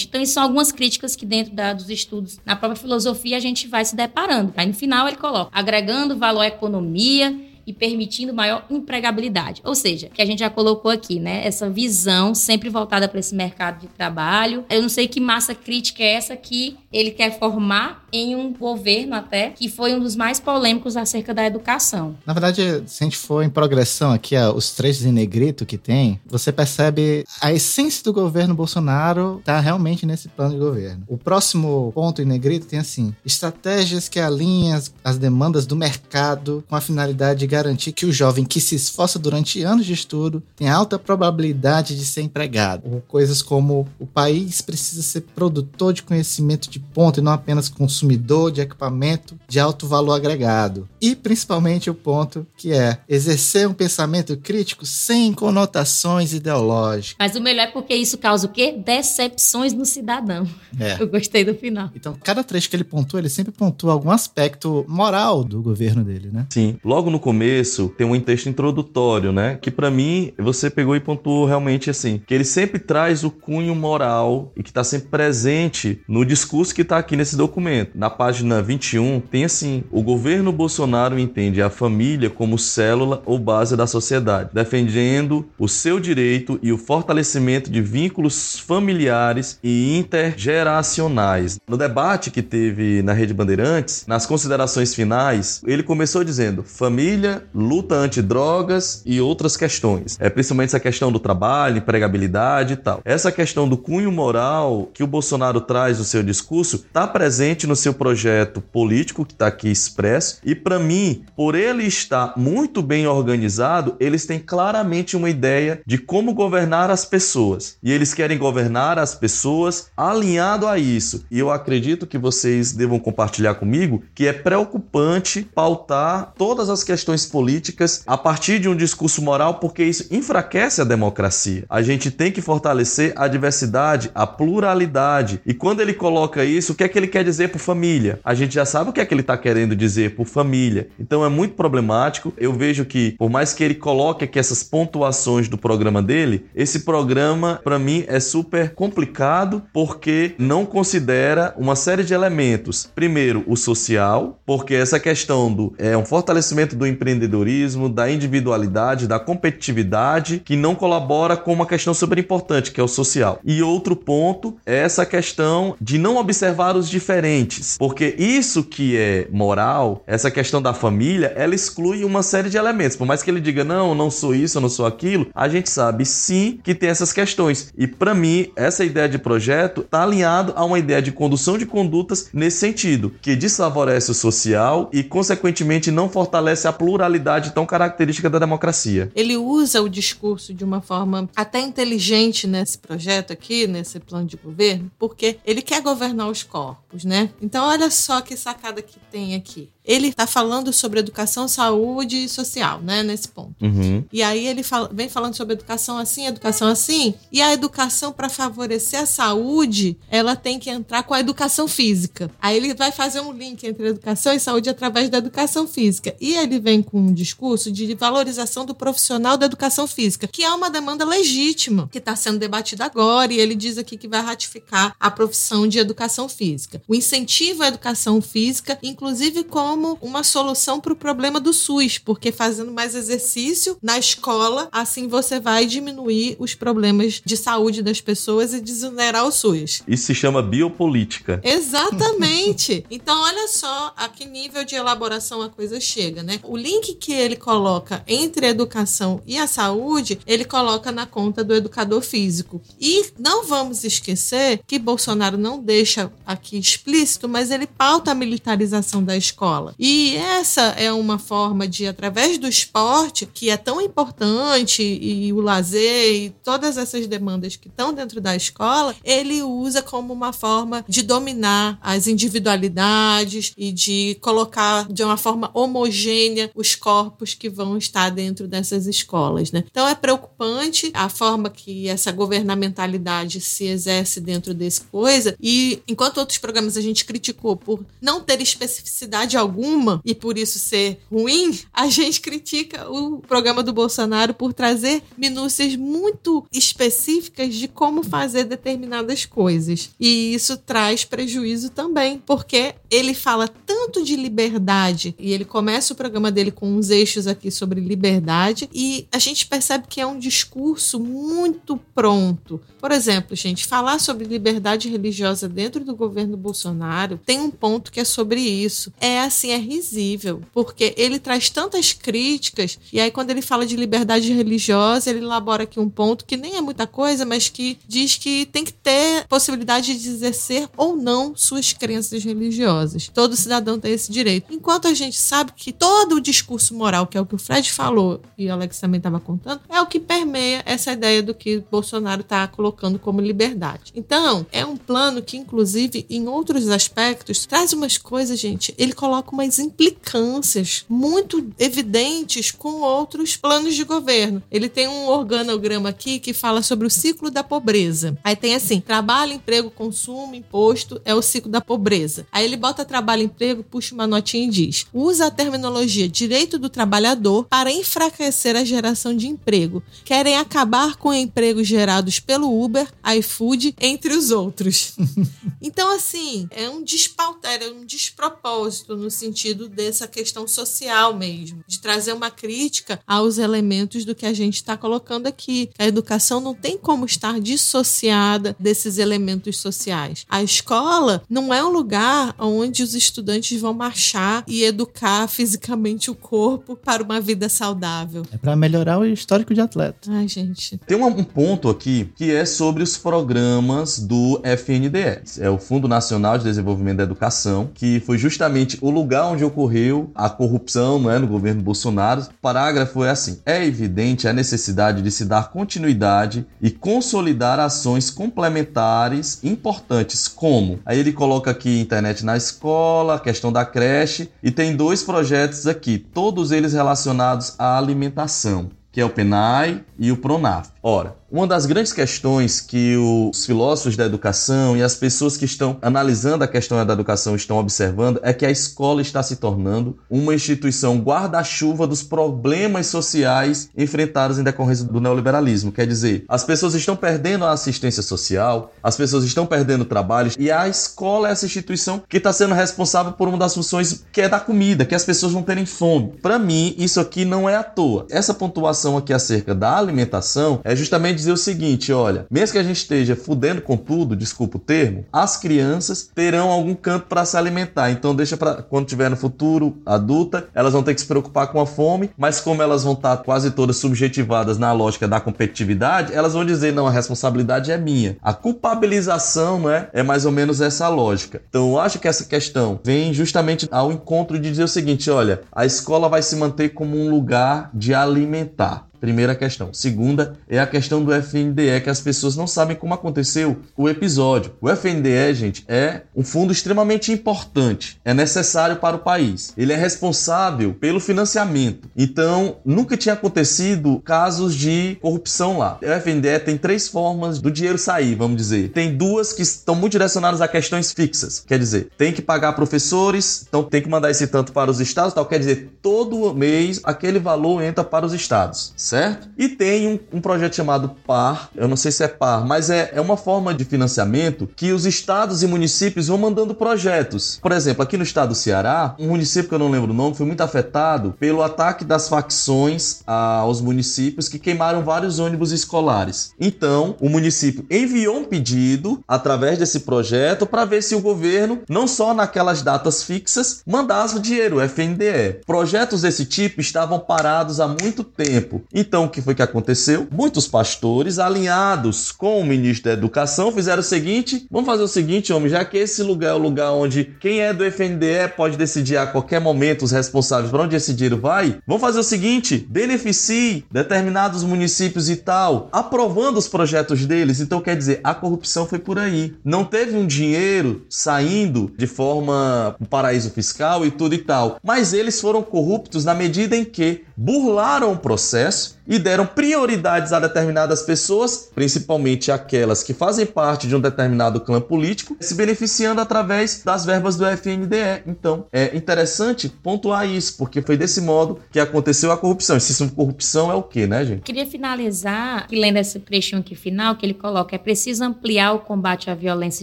Então, isso são algumas críticas que dentro da, dos estudos, na própria filosofia, a gente vai se deparando. Aí, no final, ele coloca, agregando valor à economia e permitindo maior empregabilidade. Ou seja, que a gente já colocou aqui, né? Essa visão sempre voltada para esse mercado de trabalho. Eu não sei que massa crítica é essa que ele quer formar em um governo até que foi um dos mais polêmicos acerca da educação. Na verdade, se a gente for em progressão aqui, os trechos em negrito que tem, você percebe a essência do governo Bolsonaro está realmente nesse plano de governo. O próximo ponto em negrito tem assim: estratégias que alinham as, as demandas do mercado com a finalidade de garantir que o jovem que se esforça durante anos de estudo tem alta probabilidade de ser empregado. Ou coisas como o país precisa ser produtor de conhecimento de ponto e não apenas consumidor de equipamento de alto valor agregado. E principalmente o ponto que é exercer um pensamento crítico sem conotações ideológicas. Mas o melhor é porque isso causa o quê? Decepções no cidadão. É. Eu gostei do final. Então, cada trecho que ele pontua, ele sempre pontua algum aspecto moral do governo dele, né? Sim. Logo no começo, tem um texto introdutório, né? Que para mim, você pegou e pontuou realmente assim, que ele sempre traz o cunho moral e que está sempre presente no discurso que está aqui nesse documento. Na página 21 tem assim: o governo Bolsonaro entende a família como célula ou base da sociedade, defendendo o seu direito e o fortalecimento de vínculos familiares e intergeracionais. No debate que teve na Rede Bandeirantes, nas considerações finais, ele começou dizendo: família, luta antidrogas e outras questões. É principalmente essa questão do trabalho, empregabilidade e tal. Essa questão do cunho moral que o Bolsonaro traz no seu discurso discurso está presente no seu projeto político, que está aqui expresso, e para mim, por ele estar muito bem organizado, eles têm claramente uma ideia de como governar as pessoas. E eles querem governar as pessoas alinhado a isso. E eu acredito que vocês devam compartilhar comigo que é preocupante pautar todas as questões políticas a partir de um discurso moral, porque isso enfraquece a democracia. A gente tem que fortalecer a diversidade, a pluralidade. E quando ele coloca isso, o que é que ele quer dizer por família. A gente já sabe o que é que ele está querendo dizer por família. Então é muito problemático. Eu vejo que, por mais que ele coloque aqui essas pontuações do programa dele, esse programa, para mim, é super complicado porque não considera uma série de elementos. Primeiro, o social, porque essa questão do é um fortalecimento do empreendedorismo, da individualidade, da competitividade, que não colabora com uma questão super importante, que é o social. E outro ponto é essa questão de não observar os diferentes, porque isso que é moral, essa questão da família, ela exclui uma série de elementos. Por mais que ele diga, não, não sou isso, eu não sou aquilo, a gente sabe sim que tem essas questões. E para mim, essa ideia de projeto está alinhado a uma ideia de condução de condutas nesse sentido, que desfavorece o social e, consequentemente, não fortalece a pluralidade tão característica da democracia. Ele usa o discurso de uma forma até inteligente nesse projeto aqui, nesse plano de governo, porque ele quer governar os corpos, né? Então, olha só que sacada que tem aqui ele está falando sobre educação, saúde e social, né? Nesse ponto. Uhum. E aí ele fala, vem falando sobre educação assim, educação assim. E a educação, para favorecer a saúde, ela tem que entrar com a educação física. Aí ele vai fazer um link entre educação e saúde através da educação física. E ele vem com um discurso de valorização do profissional da educação física, que é uma demanda legítima, que está sendo debatida agora. E ele diz aqui que vai ratificar a profissão de educação física. O incentivo à educação física, inclusive com como uma solução para o problema do SUS, porque fazendo mais exercício na escola, assim você vai diminuir os problemas de saúde das pessoas e desonerar o SUS. Isso se chama biopolítica. Exatamente. então, olha só a que nível de elaboração a coisa chega, né? O link que ele coloca entre a educação e a saúde, ele coloca na conta do educador físico. E não vamos esquecer que Bolsonaro não deixa aqui explícito, mas ele pauta a militarização da escola E essa é uma forma de, através do esporte, que é tão importante, e o lazer, e todas essas demandas que estão dentro da escola, ele usa como uma forma de dominar as individualidades e de colocar de uma forma homogênea os corpos que vão estar dentro dessas escolas. Né? Então é preocupante a forma que essa governamentalidade se exerce dentro desse coisa, e enquanto outros programas a gente criticou por não ter especificidade alguma alguma e por isso ser ruim, a gente critica o programa do Bolsonaro por trazer minúcias muito específicas de como fazer determinadas coisas. E isso traz prejuízo também, porque ele fala tanto de liberdade e ele começa o programa dele com uns eixos aqui sobre liberdade e a gente percebe que é um discurso muito pronto. Por exemplo, gente, falar sobre liberdade religiosa dentro do governo Bolsonaro tem um ponto que é sobre isso. É assim, é risível, porque ele traz tantas críticas e aí quando ele fala de liberdade religiosa, ele elabora aqui um ponto que nem é muita coisa, mas que diz que tem que ter possibilidade de exercer ou não suas crenças religiosas. Todo cidadão tem esse direito. Enquanto a gente sabe que todo o discurso moral, que é o que o Fred falou e o Alex também estava contando, é o que permeia essa ideia do que Bolsonaro está colocando como liberdade. Então, é um plano que, inclusive, em outros aspectos, traz umas coisas, gente. Ele coloca umas implicâncias muito evidentes com outros planos de governo. Ele tem um organograma aqui que fala sobre o ciclo da pobreza. Aí tem assim: trabalho, emprego, consumo, imposto é o ciclo da pobreza. Aí ele bota trabalho, emprego, puxa uma notinha e diz: usa a terminologia direito do trabalhador para enfraquecer a geração de emprego. Querem acabar com empregos gerados pelo Uber, iFood, entre os outros. então, assim, é um despautério, é um despropósito no sentido dessa questão social mesmo, de trazer uma crítica aos elementos do que a gente está colocando aqui. A educação não tem como estar dissociada desses elementos sociais. A escola não é um lugar onde os estudantes vão marchar e educar fisicamente o corpo para uma vida saudável. É para melhorar o histórico de atleta. Ai, gente. Tem um, ponto aqui que é sobre os programas do FNDES, é o Fundo Nacional de Desenvolvimento da Educação, que foi justamente o lugar onde ocorreu a corrupção né, no governo Bolsonaro. O parágrafo é assim: é evidente a necessidade de se dar continuidade e consolidar ações complementares importantes, como aí ele coloca aqui internet na escola, questão da creche, e tem dois projetos aqui, todos eles relacionados à alimentação que é o PENAI e o PRONAF. Ora, uma das grandes questões que os filósofos da educação e as pessoas que estão analisando a questão da educação estão observando é que a escola está se tornando uma instituição guarda-chuva dos problemas sociais enfrentados em decorrência do neoliberalismo. Quer dizer, as pessoas estão perdendo a assistência social, as pessoas estão perdendo trabalhos e a escola é essa instituição que está sendo responsável por uma das funções que é da comida, que as pessoas não terem fome. Para mim, isso aqui não é à toa. Essa pontuação aqui acerca da alimentação é justamente dizer o seguinte: olha, mesmo que a gente esteja fudendo com tudo, desculpa o termo, as crianças terão algum canto para se alimentar. Então deixa para quando tiver no futuro adulta, elas vão ter que se preocupar com a fome, mas como elas vão estar quase todas subjetivadas na lógica da competitividade, elas vão dizer não, a responsabilidade é minha. A culpabilização, né, é mais ou menos essa lógica. Então eu acho que essa questão vem justamente ao encontro de dizer o seguinte, olha, a escola vai se manter como um lugar de alimentar. Primeira questão. Segunda é a questão do FNDE, que as pessoas não sabem como aconteceu o episódio. O FNDE, gente, é um fundo extremamente importante, é necessário para o país. Ele é responsável pelo financiamento. Então, nunca tinha acontecido casos de corrupção lá. O FNDE tem três formas do dinheiro sair, vamos dizer. Tem duas que estão muito direcionadas a questões fixas. Quer dizer, tem que pagar professores, então tem que mandar esse tanto para os estados, tal. Quer dizer, todo mês aquele valor entra para os estados certo? E tem um, um, projeto chamado PAR, eu não sei se é PAR, mas é, é uma forma de financiamento que os estados e municípios vão mandando projetos. Por exemplo, aqui no estado do Ceará, um município que eu não lembro o nome foi muito afetado pelo ataque das facções aos municípios que queimaram vários ônibus escolares. Então, o município enviou um pedido através desse projeto para ver se o governo, não só naquelas datas fixas, mandasse o dinheiro, o FNDE. Projetos desse tipo estavam parados há muito tempo então, o que foi que aconteceu? Muitos pastores, alinhados com o ministro da Educação, fizeram o seguinte: vamos fazer o seguinte, homem, já que esse lugar é o lugar onde quem é do FNDE pode decidir a qualquer momento os responsáveis para onde esse dinheiro vai, vamos fazer o seguinte: beneficie determinados municípios e tal, aprovando os projetos deles. Então, quer dizer, a corrupção foi por aí. Não teve um dinheiro saindo de forma um paraíso fiscal e tudo e tal, mas eles foram corruptos na medida em que burlaram o processo e deram prioridades a determinadas pessoas, principalmente aquelas que fazem parte de um determinado clã político, se beneficiando através das verbas do FNDE. Então, é interessante pontuar isso, porque foi desse modo que aconteceu a corrupção. E se corrupção é o quê, né, gente? Queria finalizar, lendo esse trechinho aqui final, que ele coloca: é preciso ampliar o combate à violência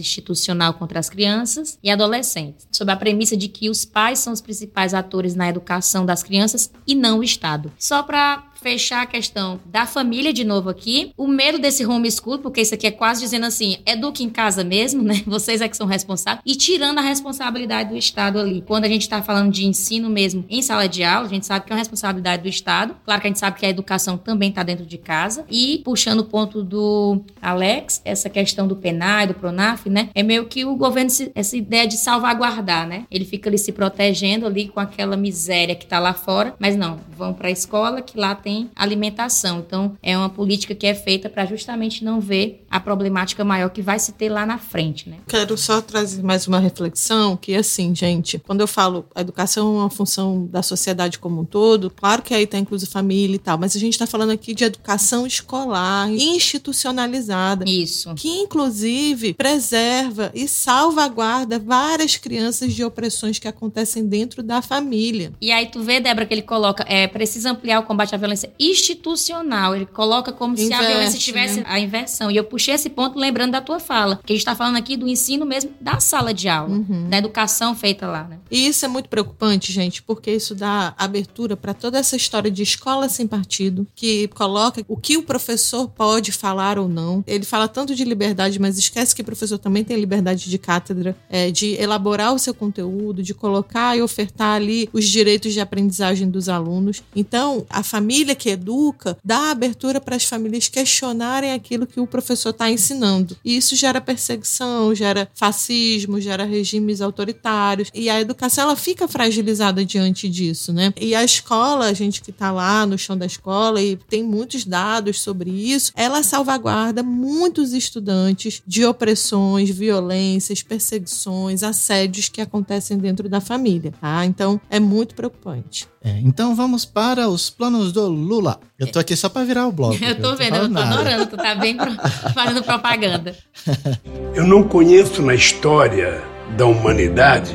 institucional contra as crianças e adolescentes, sob a premissa de que os pais são os principais atores na educação das crianças e não o Estado. Só para fechar a questão da família de novo aqui, o medo desse homeschool, porque isso aqui é quase dizendo assim, eduque em casa mesmo, né? Vocês é que são responsáveis, e tirando a responsabilidade do Estado ali. Quando a gente está falando de ensino mesmo em sala de aula, a gente sabe que é uma responsabilidade do Estado. Claro que a gente sabe que a educação também está dentro de casa. E puxando o ponto do Alex, essa questão do PENAI, do PRONAF, né? É meio que o governo, essa ideia de salvaguardar, né? Ele fica ali se protegendo ali com aquela miséria que está lá fora, mas não, vão para a escola que lá tem alimentação. Então, é uma política que é feita para justamente não ver a problemática maior que vai se ter lá na frente, né? Quero só trazer mais uma reflexão que assim, gente, quando eu falo a educação é uma função da sociedade como um todo, claro que aí tá incluso família e tal, mas a gente está falando aqui de educação escolar institucionalizada. Isso. Que inclusive preserva e salvaguarda várias crianças de opressões que acontecem dentro da família. E aí tu vê, Débora, que ele coloca, é, precisa ampliar o combate à violência violência institucional. Ele coloca como Inverte, se a violência tivesse né? a inversão. E eu puxei esse ponto lembrando da tua fala, que a gente está falando aqui do ensino mesmo da sala de aula, uhum. da educação feita lá. Né? E isso é muito preocupante, gente, porque isso dá abertura para toda essa história de escola sem partido, que coloca o que o professor pode falar ou não. Ele fala tanto de liberdade, mas esquece que o professor também tem liberdade de cátedra, é, de elaborar o seu conteúdo, de colocar e ofertar ali os direitos de aprendizagem dos alunos. Então, a família família que educa dá abertura para as famílias questionarem aquilo que o professor está ensinando. E isso gera perseguição, gera fascismo, gera regimes autoritários. E a educação ela fica fragilizada diante disso, né? E a escola, a gente que está lá no chão da escola e tem muitos dados sobre isso, ela salvaguarda muitos estudantes de opressões, violências, perseguições, assédios que acontecem dentro da família, tá? Então é muito preocupante. É, então vamos para os planos do Lula. Eu tô aqui só pra virar o bloco. eu tô vendo, eu tô nada. adorando, tu tá bem fazendo propaganda. Eu não conheço na história da humanidade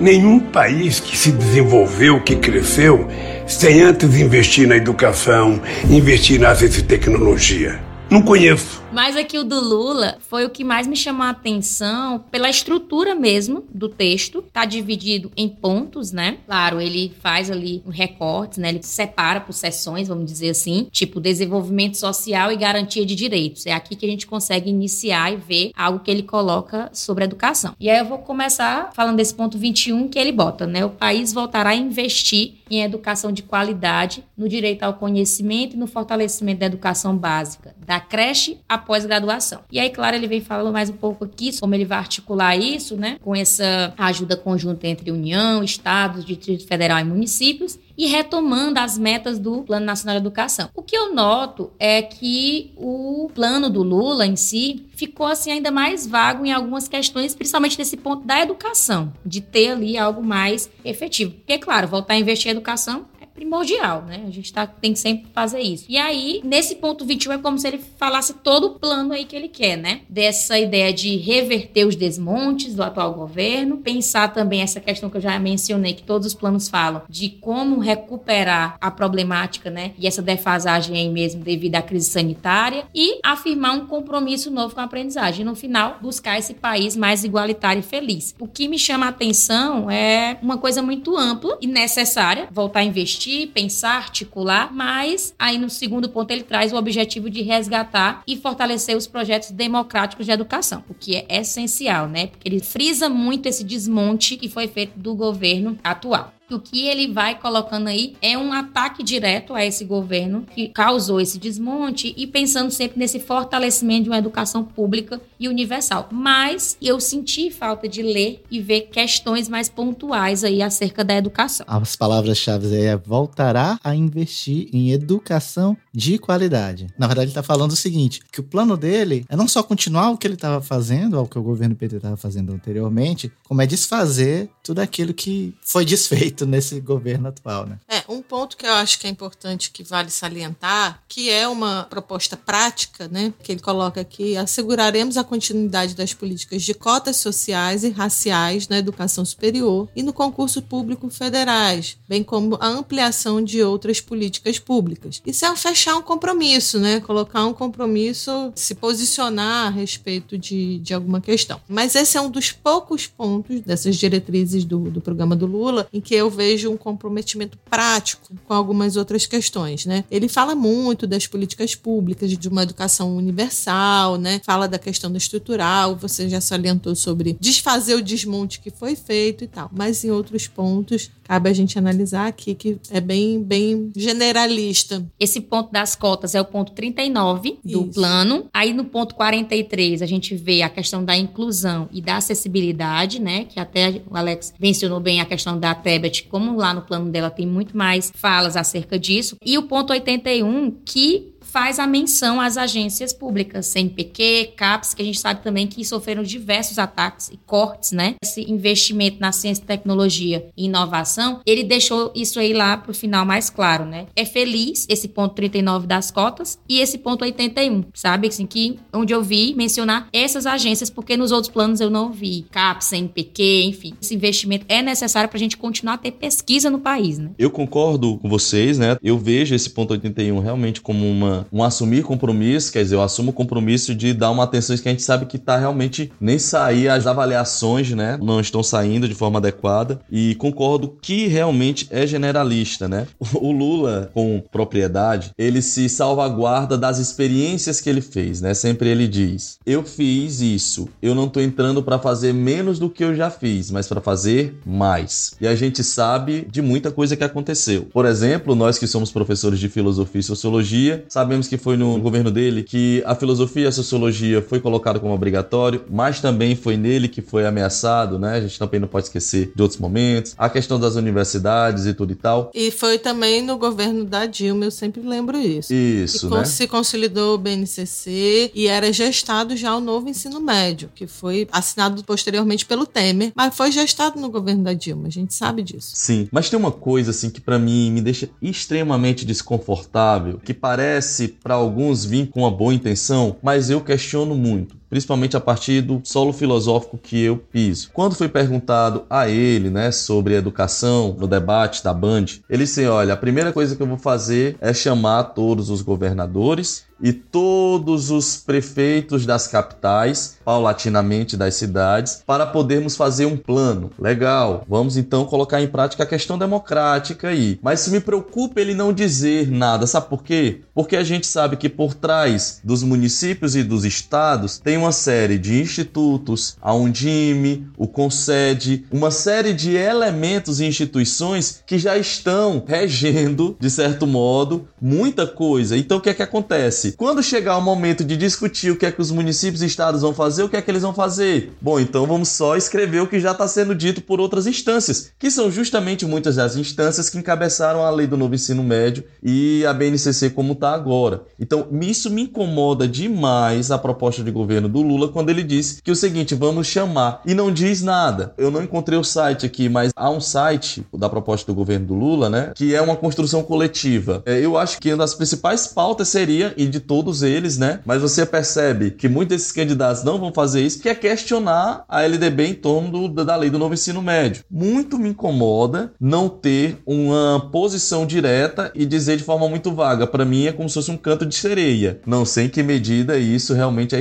nenhum país que se desenvolveu, que cresceu, sem antes investir na educação, investir na ciência e tecnologia. Não conheço. Mas aqui o do Lula foi o que mais me chamou a atenção pela estrutura mesmo do texto. Tá dividido em pontos, né? Claro, ele faz ali um recorte, né? Ele separa por seções, vamos dizer assim, tipo desenvolvimento social e garantia de direitos. É aqui que a gente consegue iniciar e ver algo que ele coloca sobre educação. E aí eu vou começar falando desse ponto 21 que ele bota, né? O país voltará a investir em educação de qualidade, no direito ao conhecimento e no fortalecimento da educação básica, da creche à pós-graduação. E aí, claro, ele vem falando mais um pouco aqui como ele vai articular isso, né, com essa ajuda conjunta entre União, Estados, Distrito Federal e municípios e retomando as metas do Plano Nacional de Educação. O que eu noto é que o plano do Lula em si ficou assim ainda mais vago em algumas questões, principalmente nesse ponto da educação, de ter ali algo mais efetivo. Porque, claro, voltar a investir em educação primordial, né? A gente tá, tem que sempre fazer isso. E aí, nesse ponto 21, é como se ele falasse todo o plano aí que ele quer, né? Dessa ideia de reverter os desmontes do atual governo, pensar também essa questão que eu já mencionei, que todos os planos falam, de como recuperar a problemática, né? E essa defasagem aí mesmo devido à crise sanitária e afirmar um compromisso novo com a aprendizagem. E no final, buscar esse país mais igualitário e feliz. O que me chama a atenção é uma coisa muito ampla e necessária, voltar a investir pensar, articular, mas aí no segundo ponto ele traz o objetivo de resgatar e fortalecer os projetos democráticos de educação, o que é essencial, né? Porque ele frisa muito esse desmonte que foi feito do governo atual o que ele vai colocando aí é um ataque direto a esse governo que causou esse desmonte e pensando sempre nesse fortalecimento de uma educação pública e universal. Mas eu senti falta de ler e ver questões mais pontuais aí acerca da educação. As palavras-chave aí é voltará a investir em educação de qualidade. Na verdade, ele está falando o seguinte, que o plano dele é não só continuar o que ele estava fazendo, o que o governo PT estava fazendo anteriormente, como é desfazer tudo aquilo que foi desfeito feito nesse governo atual, né? É, um ponto que eu acho que é importante que vale salientar, que é uma proposta prática, né, que ele coloca aqui, asseguraremos a continuidade das políticas de cotas sociais e raciais na educação superior e no concurso público federais, bem como a ampliação de outras políticas públicas. Isso é fechar um compromisso, né, colocar um compromisso, se posicionar a respeito de, de alguma questão. Mas esse é um dos poucos pontos dessas diretrizes do, do programa do Lula em que eu eu vejo um comprometimento prático com algumas outras questões, né? Ele fala muito das políticas públicas, de uma educação universal, né? Fala da questão do estrutural, você já salientou sobre desfazer o desmonte que foi feito e tal. Mas em outros pontos, cabe a gente analisar aqui que é bem, bem generalista. Esse ponto das cotas é o ponto 39 do Isso. plano. Aí no ponto 43 a gente vê a questão da inclusão e da acessibilidade, né? Que até o Alex mencionou bem a questão da Tebet como lá no plano dela tem muito mais falas acerca disso. E o ponto 81, que faz a menção às agências públicas, CNPq, CAPES, que a gente sabe também que sofreram diversos ataques e cortes, né? Esse investimento na ciência, tecnologia e inovação, ele deixou isso aí lá para o final mais claro, né? É feliz esse ponto 39 das cotas e esse ponto 81, sabe? Assim, que onde eu vi mencionar essas agências, porque nos outros planos eu não vi. CAPES, CNPq, enfim. Esse investimento é necessário para a gente continuar a ter pesquisa no país, né? Eu concordo com vocês, né? Eu vejo esse ponto 81 realmente como uma um assumir compromisso, quer dizer, eu assumo o compromisso de dar uma atenção que a gente sabe que tá realmente nem sair as avaliações, né? Não estão saindo de forma adequada e concordo que realmente é generalista, né? O Lula, com propriedade, ele se salvaguarda das experiências que ele fez, né? Sempre ele diz: "Eu fiz isso, eu não tô entrando para fazer menos do que eu já fiz, mas para fazer mais". E a gente sabe de muita coisa que aconteceu. Por exemplo, nós que somos professores de filosofia e sociologia, sabemos sabemos que foi no governo dele que a filosofia e a sociologia foi colocado como obrigatório, mas também foi nele que foi ameaçado, né? A gente também não pode esquecer de outros momentos. A questão das universidades e tudo e tal. E foi também no governo da Dilma, eu sempre lembro isso. Isso, e né? se consolidou o BNCC e era gestado já o novo ensino médio, que foi assinado posteriormente pelo Temer, mas foi gestado no governo da Dilma, a gente sabe disso. Sim, mas tem uma coisa assim que para mim me deixa extremamente desconfortável, que parece para alguns vir com uma boa intenção, mas eu questiono muito principalmente a partir do solo filosófico que eu piso. Quando foi perguntado a ele, né, sobre educação no debate da Band, ele disse: "Olha, a primeira coisa que eu vou fazer é chamar todos os governadores e todos os prefeitos das capitais, paulatinamente das cidades, para podermos fazer um plano. Legal, vamos então colocar em prática a questão democrática aí. Mas se me preocupa ele não dizer nada, sabe por quê? Porque a gente sabe que por trás dos municípios e dos estados tem uma série de institutos, a Undime, o Concede, uma série de elementos e instituições que já estão regendo, de certo modo, muita coisa. Então o que é que acontece? Quando chegar o momento de discutir o que é que os municípios e estados vão fazer, o que é que eles vão fazer? Bom, então vamos só escrever o que já está sendo dito por outras instâncias, que são justamente muitas das instâncias que encabeçaram a lei do novo ensino médio e a BNCC como está agora. Então, isso me incomoda demais a proposta de governo do Lula quando ele disse que o seguinte, vamos chamar e não diz nada. Eu não encontrei o site aqui, mas há um site da proposta do governo do Lula, né, que é uma construção coletiva. É, eu acho que uma das principais pautas seria e de todos eles, né? Mas você percebe que muitos desses candidatos não vão fazer isso, que é questionar a LDB em torno do, da lei do novo ensino médio. Muito me incomoda não ter uma posição direta e dizer de forma muito vaga. Para mim é como se fosse um canto de sereia. Não sei em que medida isso realmente é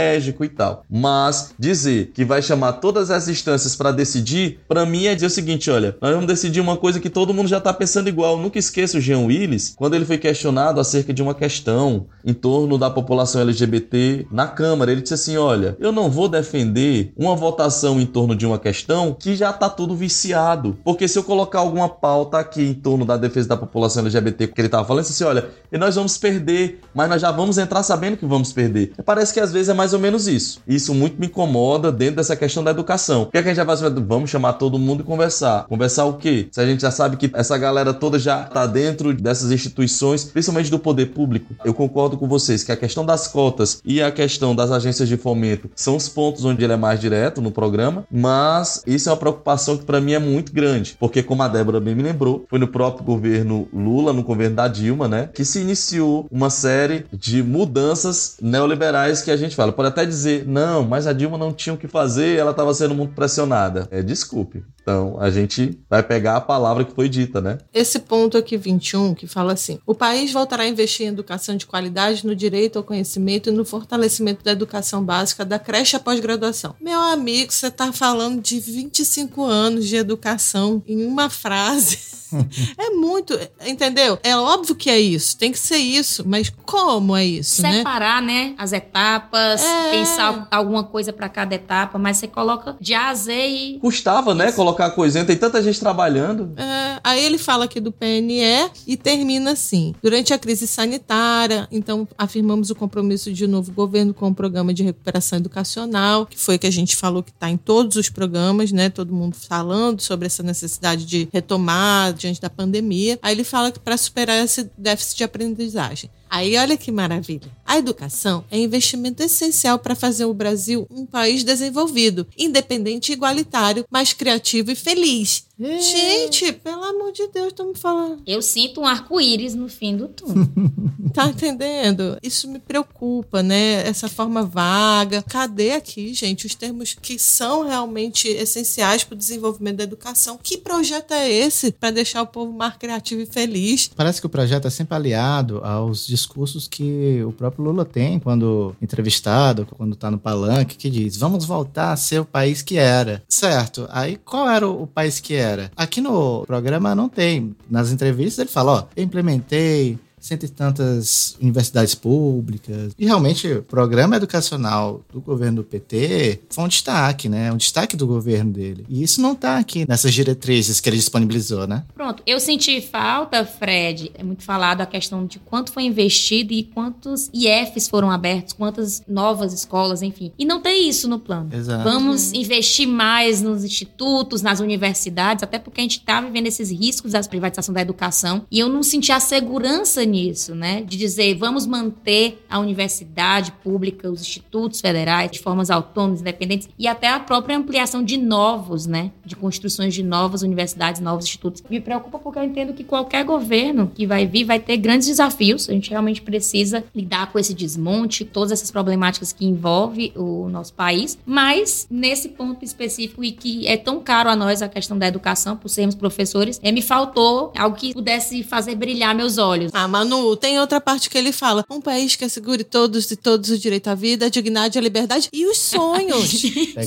estratégico e tal. Mas dizer que vai chamar todas as instâncias para decidir, para mim é dizer o seguinte: olha, nós vamos decidir uma coisa que todo mundo já está pensando igual. Eu nunca esqueço o Jean Willis, quando ele foi questionado acerca de uma questão em torno da população LGBT na Câmara. Ele disse assim: olha, eu não vou defender uma votação em torno de uma questão que já está tudo viciado. Porque se eu colocar alguma pauta aqui em torno da defesa da população LGBT, que ele estava falando, ele disse assim: olha, e nós vamos perder, mas nós já vamos entrar sabendo que vamos perder. Parece que às vezes é mais ou menos isso. Isso muito me incomoda dentro dessa questão da educação. O que, é que a gente vai fazer? Vamos chamar todo mundo e conversar. Conversar o quê? Se a gente já sabe que essa galera toda já está dentro dessas instituições, principalmente do poder público. Eu concordo com vocês que a questão das cotas e a questão das agências de fomento são os pontos onde ele é mais direto no programa, mas isso é uma preocupação que para mim é muito grande, porque como a Débora bem me lembrou, foi no próprio governo Lula, no governo da Dilma, né, que se iniciou uma série de mudanças neoliberais que a gente fala. Pode até dizer, não, mas a Dilma não tinha o que fazer, ela estava sendo muito pressionada. É, desculpe. Então, a gente vai pegar a palavra que foi dita, né? Esse ponto aqui 21 que fala assim: "O país voltará a investir em educação de qualidade qualidade no direito ao conhecimento e no fortalecimento da educação básica da creche à pós-graduação. Meu amigo, você está falando de 25 anos de educação em uma frase. é muito, entendeu? É óbvio que é isso, tem que ser isso, mas como é isso, né? Separar, né, né as etapas, é... pensar alguma coisa para cada etapa, mas você coloca de A a Z e custava, né, colocar a coisinha, tem tanta gente trabalhando. É, aí ele fala aqui do PNE e termina assim: durante a crise sanitária, então afirmamos o compromisso de um novo governo com o programa de recuperação educacional, que foi que a gente falou que está em todos os programas, né? Todo mundo falando sobre essa necessidade de retomar diante da pandemia. Aí ele fala que para superar esse déficit de aprendizagem. Aí olha que maravilha. A educação é investimento essencial para fazer o Brasil um país desenvolvido, independente e igualitário, mais criativo e feliz. É. Gente, pelo amor de Deus, estamos falando. Eu sinto um arco-íris no fim do túnel. tá entendendo? Isso me preocupa, né? Essa forma vaga. Cadê aqui, gente, os termos que são realmente essenciais para o desenvolvimento da educação? Que projeto é esse para deixar o povo mais criativo e feliz? Parece que o projeto é sempre aliado aos discursos que o próprio Lula tem quando entrevistado, quando está no palanque, que diz: vamos voltar a ser o país que era. Certo. Aí qual era o país que era? Aqui no programa não tem. Nas entrevistas ele fala: ó, implementei cento e tantas universidades públicas. E realmente o programa educacional do governo do PT foi um destaque, né? Um destaque do governo dele. E isso não tá aqui nessas diretrizes que ele disponibilizou, né? Pronto, eu senti falta, Fred, é muito falado a questão de quanto foi investido e quantos IFs foram abertos, quantas novas escolas, enfim. E não tem isso no plano. Exato. Vamos Uhum. investir mais nos institutos, nas universidades, até porque a gente está vivendo esses riscos da privatização da educação. E eu não senti a segurança nisso, né? De dizer, vamos manter a universidade pública, os institutos federais, de formas autônomas, independentes, e até a própria ampliação de novos, né? De construções de novas universidades, novos institutos. Me preocupa porque eu entendo que qualquer governo que vai vir vai ter grandes desafios. A gente realmente precisa lidar com esse desmonte, todas essas problemáticas que envolve o nosso país. Mas nesse ponto específico e que é tão caro a nós a questão da educação, por sermos professores, é, me faltou algo que pudesse fazer brilhar meus olhos. Ah, Manu, tem outra parte que ele fala: um país que assegure todos e todos o direito à vida, a dignidade, a liberdade e os sonhos.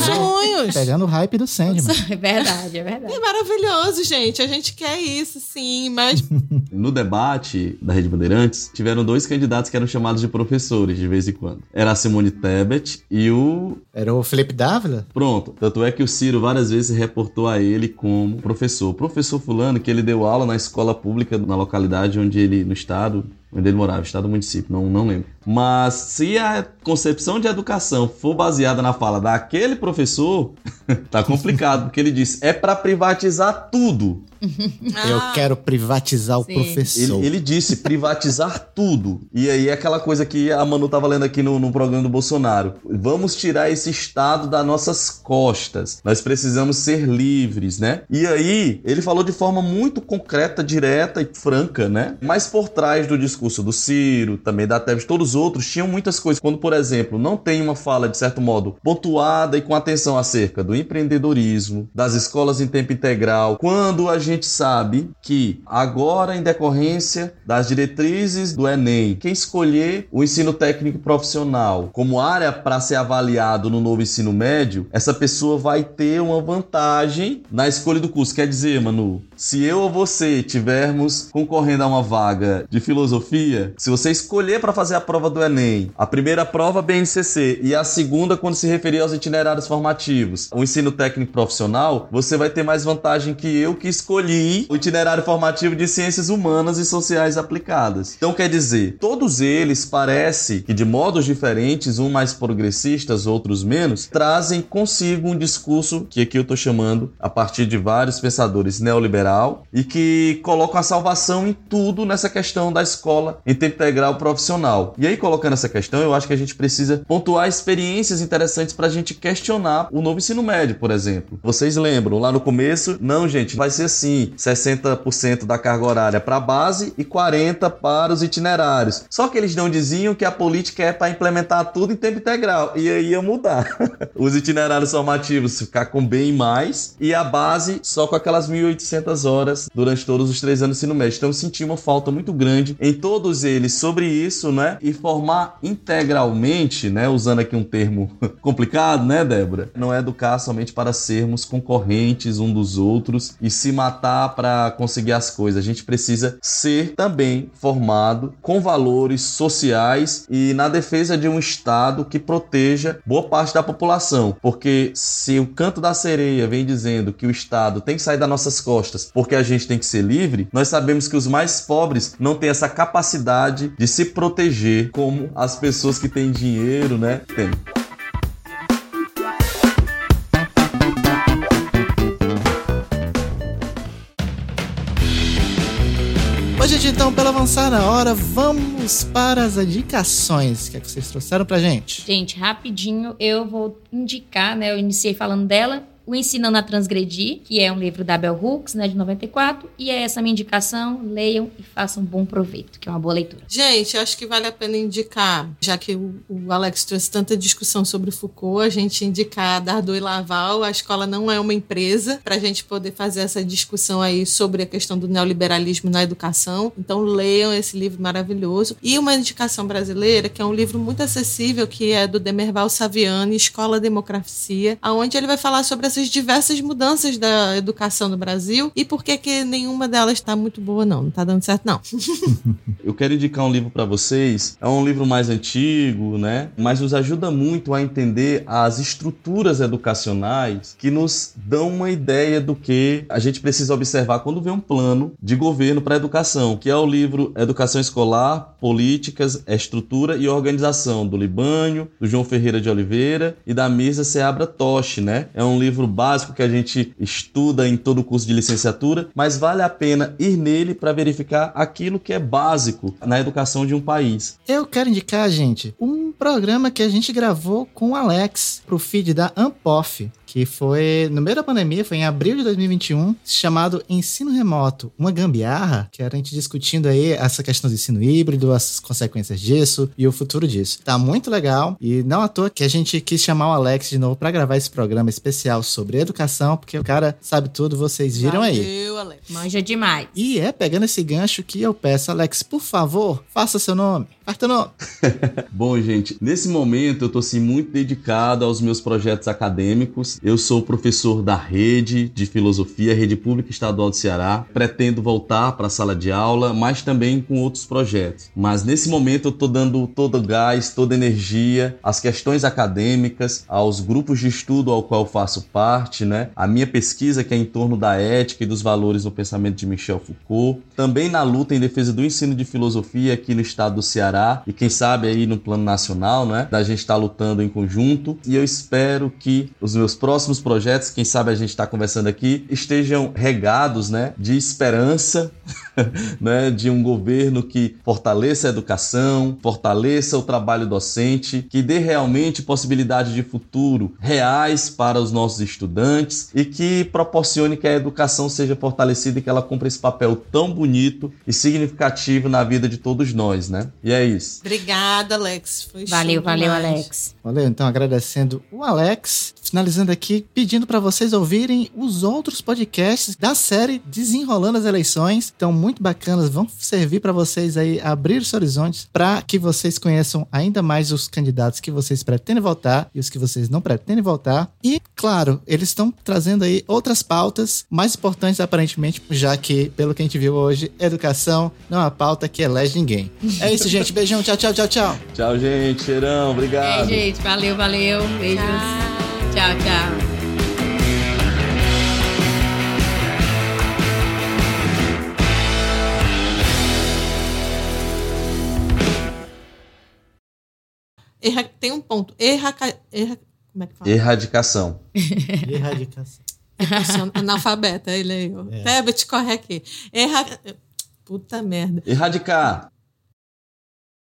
sonhos. Pegando o hype do Sandman. É verdade, é verdade. É maravilhoso, gente. A gente quer isso, sim, mas No debate da Rede Bandeirantes, tiveram dois candidatos que eram chamados de professores de vez em quando. Era a Simone Tebet e o. Era o Felipe Dávila? Pronto. Tanto é que o Ciro várias vezes reportou a ele como professor. O professor Fulano, que ele deu aula na escola pública na localidade onde ele, no estado, onde ele morava, estado ou município, não, não lembro. Mas se a concepção de educação for baseada na fala daquele professor, tá complicado, porque ele disse: é para privatizar tudo. Eu quero privatizar o Sim. professor. Ele, ele disse privatizar tudo. E aí é aquela coisa que a Manu tava lendo aqui no, no programa do Bolsonaro. Vamos tirar esse Estado das nossas costas. Nós precisamos ser livres, né? E aí ele falou de forma muito concreta, direta e franca, né? Mas por trás do discurso do Ciro, também da Tebet, todos os outros, tinham muitas coisas. Quando, por exemplo, não tem uma fala, de certo modo, pontuada e com atenção acerca do empreendedorismo, das escolas em tempo integral, quando a gente sabe que agora, em decorrência das diretrizes do Enem, quem escolher o ensino técnico profissional como área para ser avaliado no novo ensino médio, essa pessoa vai ter uma vantagem na escolha do curso. Quer dizer, Manu, se eu ou você tivermos concorrendo a uma vaga de filosofia, se você escolher para fazer a prova do Enem, a primeira prova BNCC e a segunda quando se referir aos itinerários formativos, o ensino técnico profissional, você vai ter mais vantagem que eu que escolhi o itinerário formativo de ciências humanas e sociais aplicadas. Então quer dizer, todos eles parece que de modos diferentes, um mais progressistas, outros menos, trazem consigo um discurso que aqui eu tô chamando a partir de vários pensadores neoliberal e que colocam a salvação em tudo nessa questão da escola em tempo integral profissional. E aí colocando essa questão, eu acho que a gente precisa pontuar experiências interessantes para a gente questionar o novo ensino médio, por exemplo. Vocês lembram lá no começo? Não, gente, vai ser assim: 60% da carga horária para a base e 40 para os itinerários. Só que eles não diziam que a política é para implementar tudo em tempo integral. E aí ia mudar. os itinerários formativos ficar com bem mais e a base só com aquelas 1.800 horas durante todos os três anos do ensino médio. Então eu senti uma falta muito grande em todos eles sobre isso, né? E formar integralmente, né? Usando aqui um termo complicado, né, Débora? Não é educar somente para sermos concorrentes um dos outros e se matar para conseguir as coisas. A gente precisa ser também formado com valores sociais e na defesa de um Estado que proteja boa parte da população. Porque se o canto da sereia vem dizendo que o Estado tem que sair das nossas costas porque a gente tem que ser livre, nós sabemos que os mais pobres não têm essa capacidade de se proteger como as pessoas que têm dinheiro, né, têm. Bom, gente, então, pelo avançar na hora, vamos para as indicações. Que é que vocês trouxeram pra gente? Gente, rapidinho eu vou indicar, né? Eu iniciei falando dela. O Ensinando a Transgredir, que é um livro da Bell Hooks, né, de 94, e é essa minha indicação, leiam e façam bom proveito, que é uma boa leitura. Gente, acho que vale a pena indicar, já que o, o Alex trouxe tanta discussão sobre Foucault, a gente indicar Dardot e Laval, a escola não é uma empresa, para a gente poder fazer essa discussão aí sobre a questão do neoliberalismo na educação. Então leiam esse livro maravilhoso. E uma indicação brasileira, que é um livro muito acessível, que é do Demerval Saviani, Escola Democracia, aonde ele vai falar sobre essas diversas mudanças da educação no Brasil e por que que nenhuma delas está muito boa não, não está dando certo não. Eu quero indicar um livro para vocês. É um livro mais antigo, né? Mas nos ajuda muito a entender as estruturas educacionais que nos dão uma ideia do que a gente precisa observar quando vê um plano de governo para a educação, que é o livro Educação Escolar, Políticas, Estrutura e Organização do Libânio, do João Ferreira de Oliveira e da Mesa Seabra Toche, né? É um livro básico que a gente estuda em todo o curso de licenciatura, mas vale a pena ir nele para verificar aquilo que é básico na educação de um país. Eu quero indicar, gente, um programa que a gente gravou com o Alex pro feed da Ampof que foi no meio da pandemia, foi em abril de 2021, chamado Ensino Remoto, uma gambiarra, que era a gente discutindo aí essa questão do ensino híbrido, as consequências disso e o futuro disso. Tá muito legal e não à toa que a gente quis chamar o Alex de novo para gravar esse programa especial sobre educação, porque o cara sabe tudo, vocês viram Valeu, aí. Alex. Manja demais. E é pegando esse gancho que eu peço, Alex, por favor, faça seu nome. Nome. Bom, gente, nesse momento eu tô assim muito dedicado aos meus projetos acadêmicos. Eu sou professor da rede de filosofia, rede pública estadual do Ceará. Pretendo voltar para a sala de aula, mas também com outros projetos. Mas nesse momento eu tô dando todo o gás, toda a energia às questões acadêmicas, aos grupos de estudo ao qual faço parte, né? A minha pesquisa que é em torno da ética e dos valores no pensamento de Michel Foucault. Também na luta em defesa do ensino de filosofia aqui no estado do Ceará e quem sabe aí no plano nacional, né? Da gente estar tá lutando em conjunto. E eu espero que os meus próximos projetos, quem sabe a gente está conversando aqui, estejam regados, né? De esperança, né? De um governo que fortaleça a educação, fortaleça o trabalho docente, que dê realmente possibilidade de futuro reais para os nossos estudantes e que proporcione que a educação seja fortalecida e que ela cumpra esse papel tão bonito e significativo na vida de todos nós, né? E é isso. Obrigada, Alex. Foi valeu, valeu, demais. Alex. Valeu, então agradecendo o Alex. Finalizando aqui, pedindo para vocês ouvirem os outros podcasts da série Desenrolando as Eleições. Então, muito bacanas, vão servir para vocês aí abrir os horizontes para que vocês conheçam ainda mais os candidatos que vocês pretendem votar e os que vocês não pretendem votar. E, claro, eles estão trazendo aí outras pautas mais importantes aparentemente, já que, pelo que a gente viu hoje, educação não é uma pauta que elege ninguém. É isso, gente. Beijão. Tchau, tchau, tchau, tchau. Tchau, gente. Cheirão. Obrigado. É, gente. Valeu, valeu. Beijos. tchau. tchau. tchau. Erra, tem um ponto. Erra, erra, como é que fala? Erradicação. Erradicação. Analfabeta, ele aí. É. Até te corre aqui. Erra... Puta merda. Erradicar.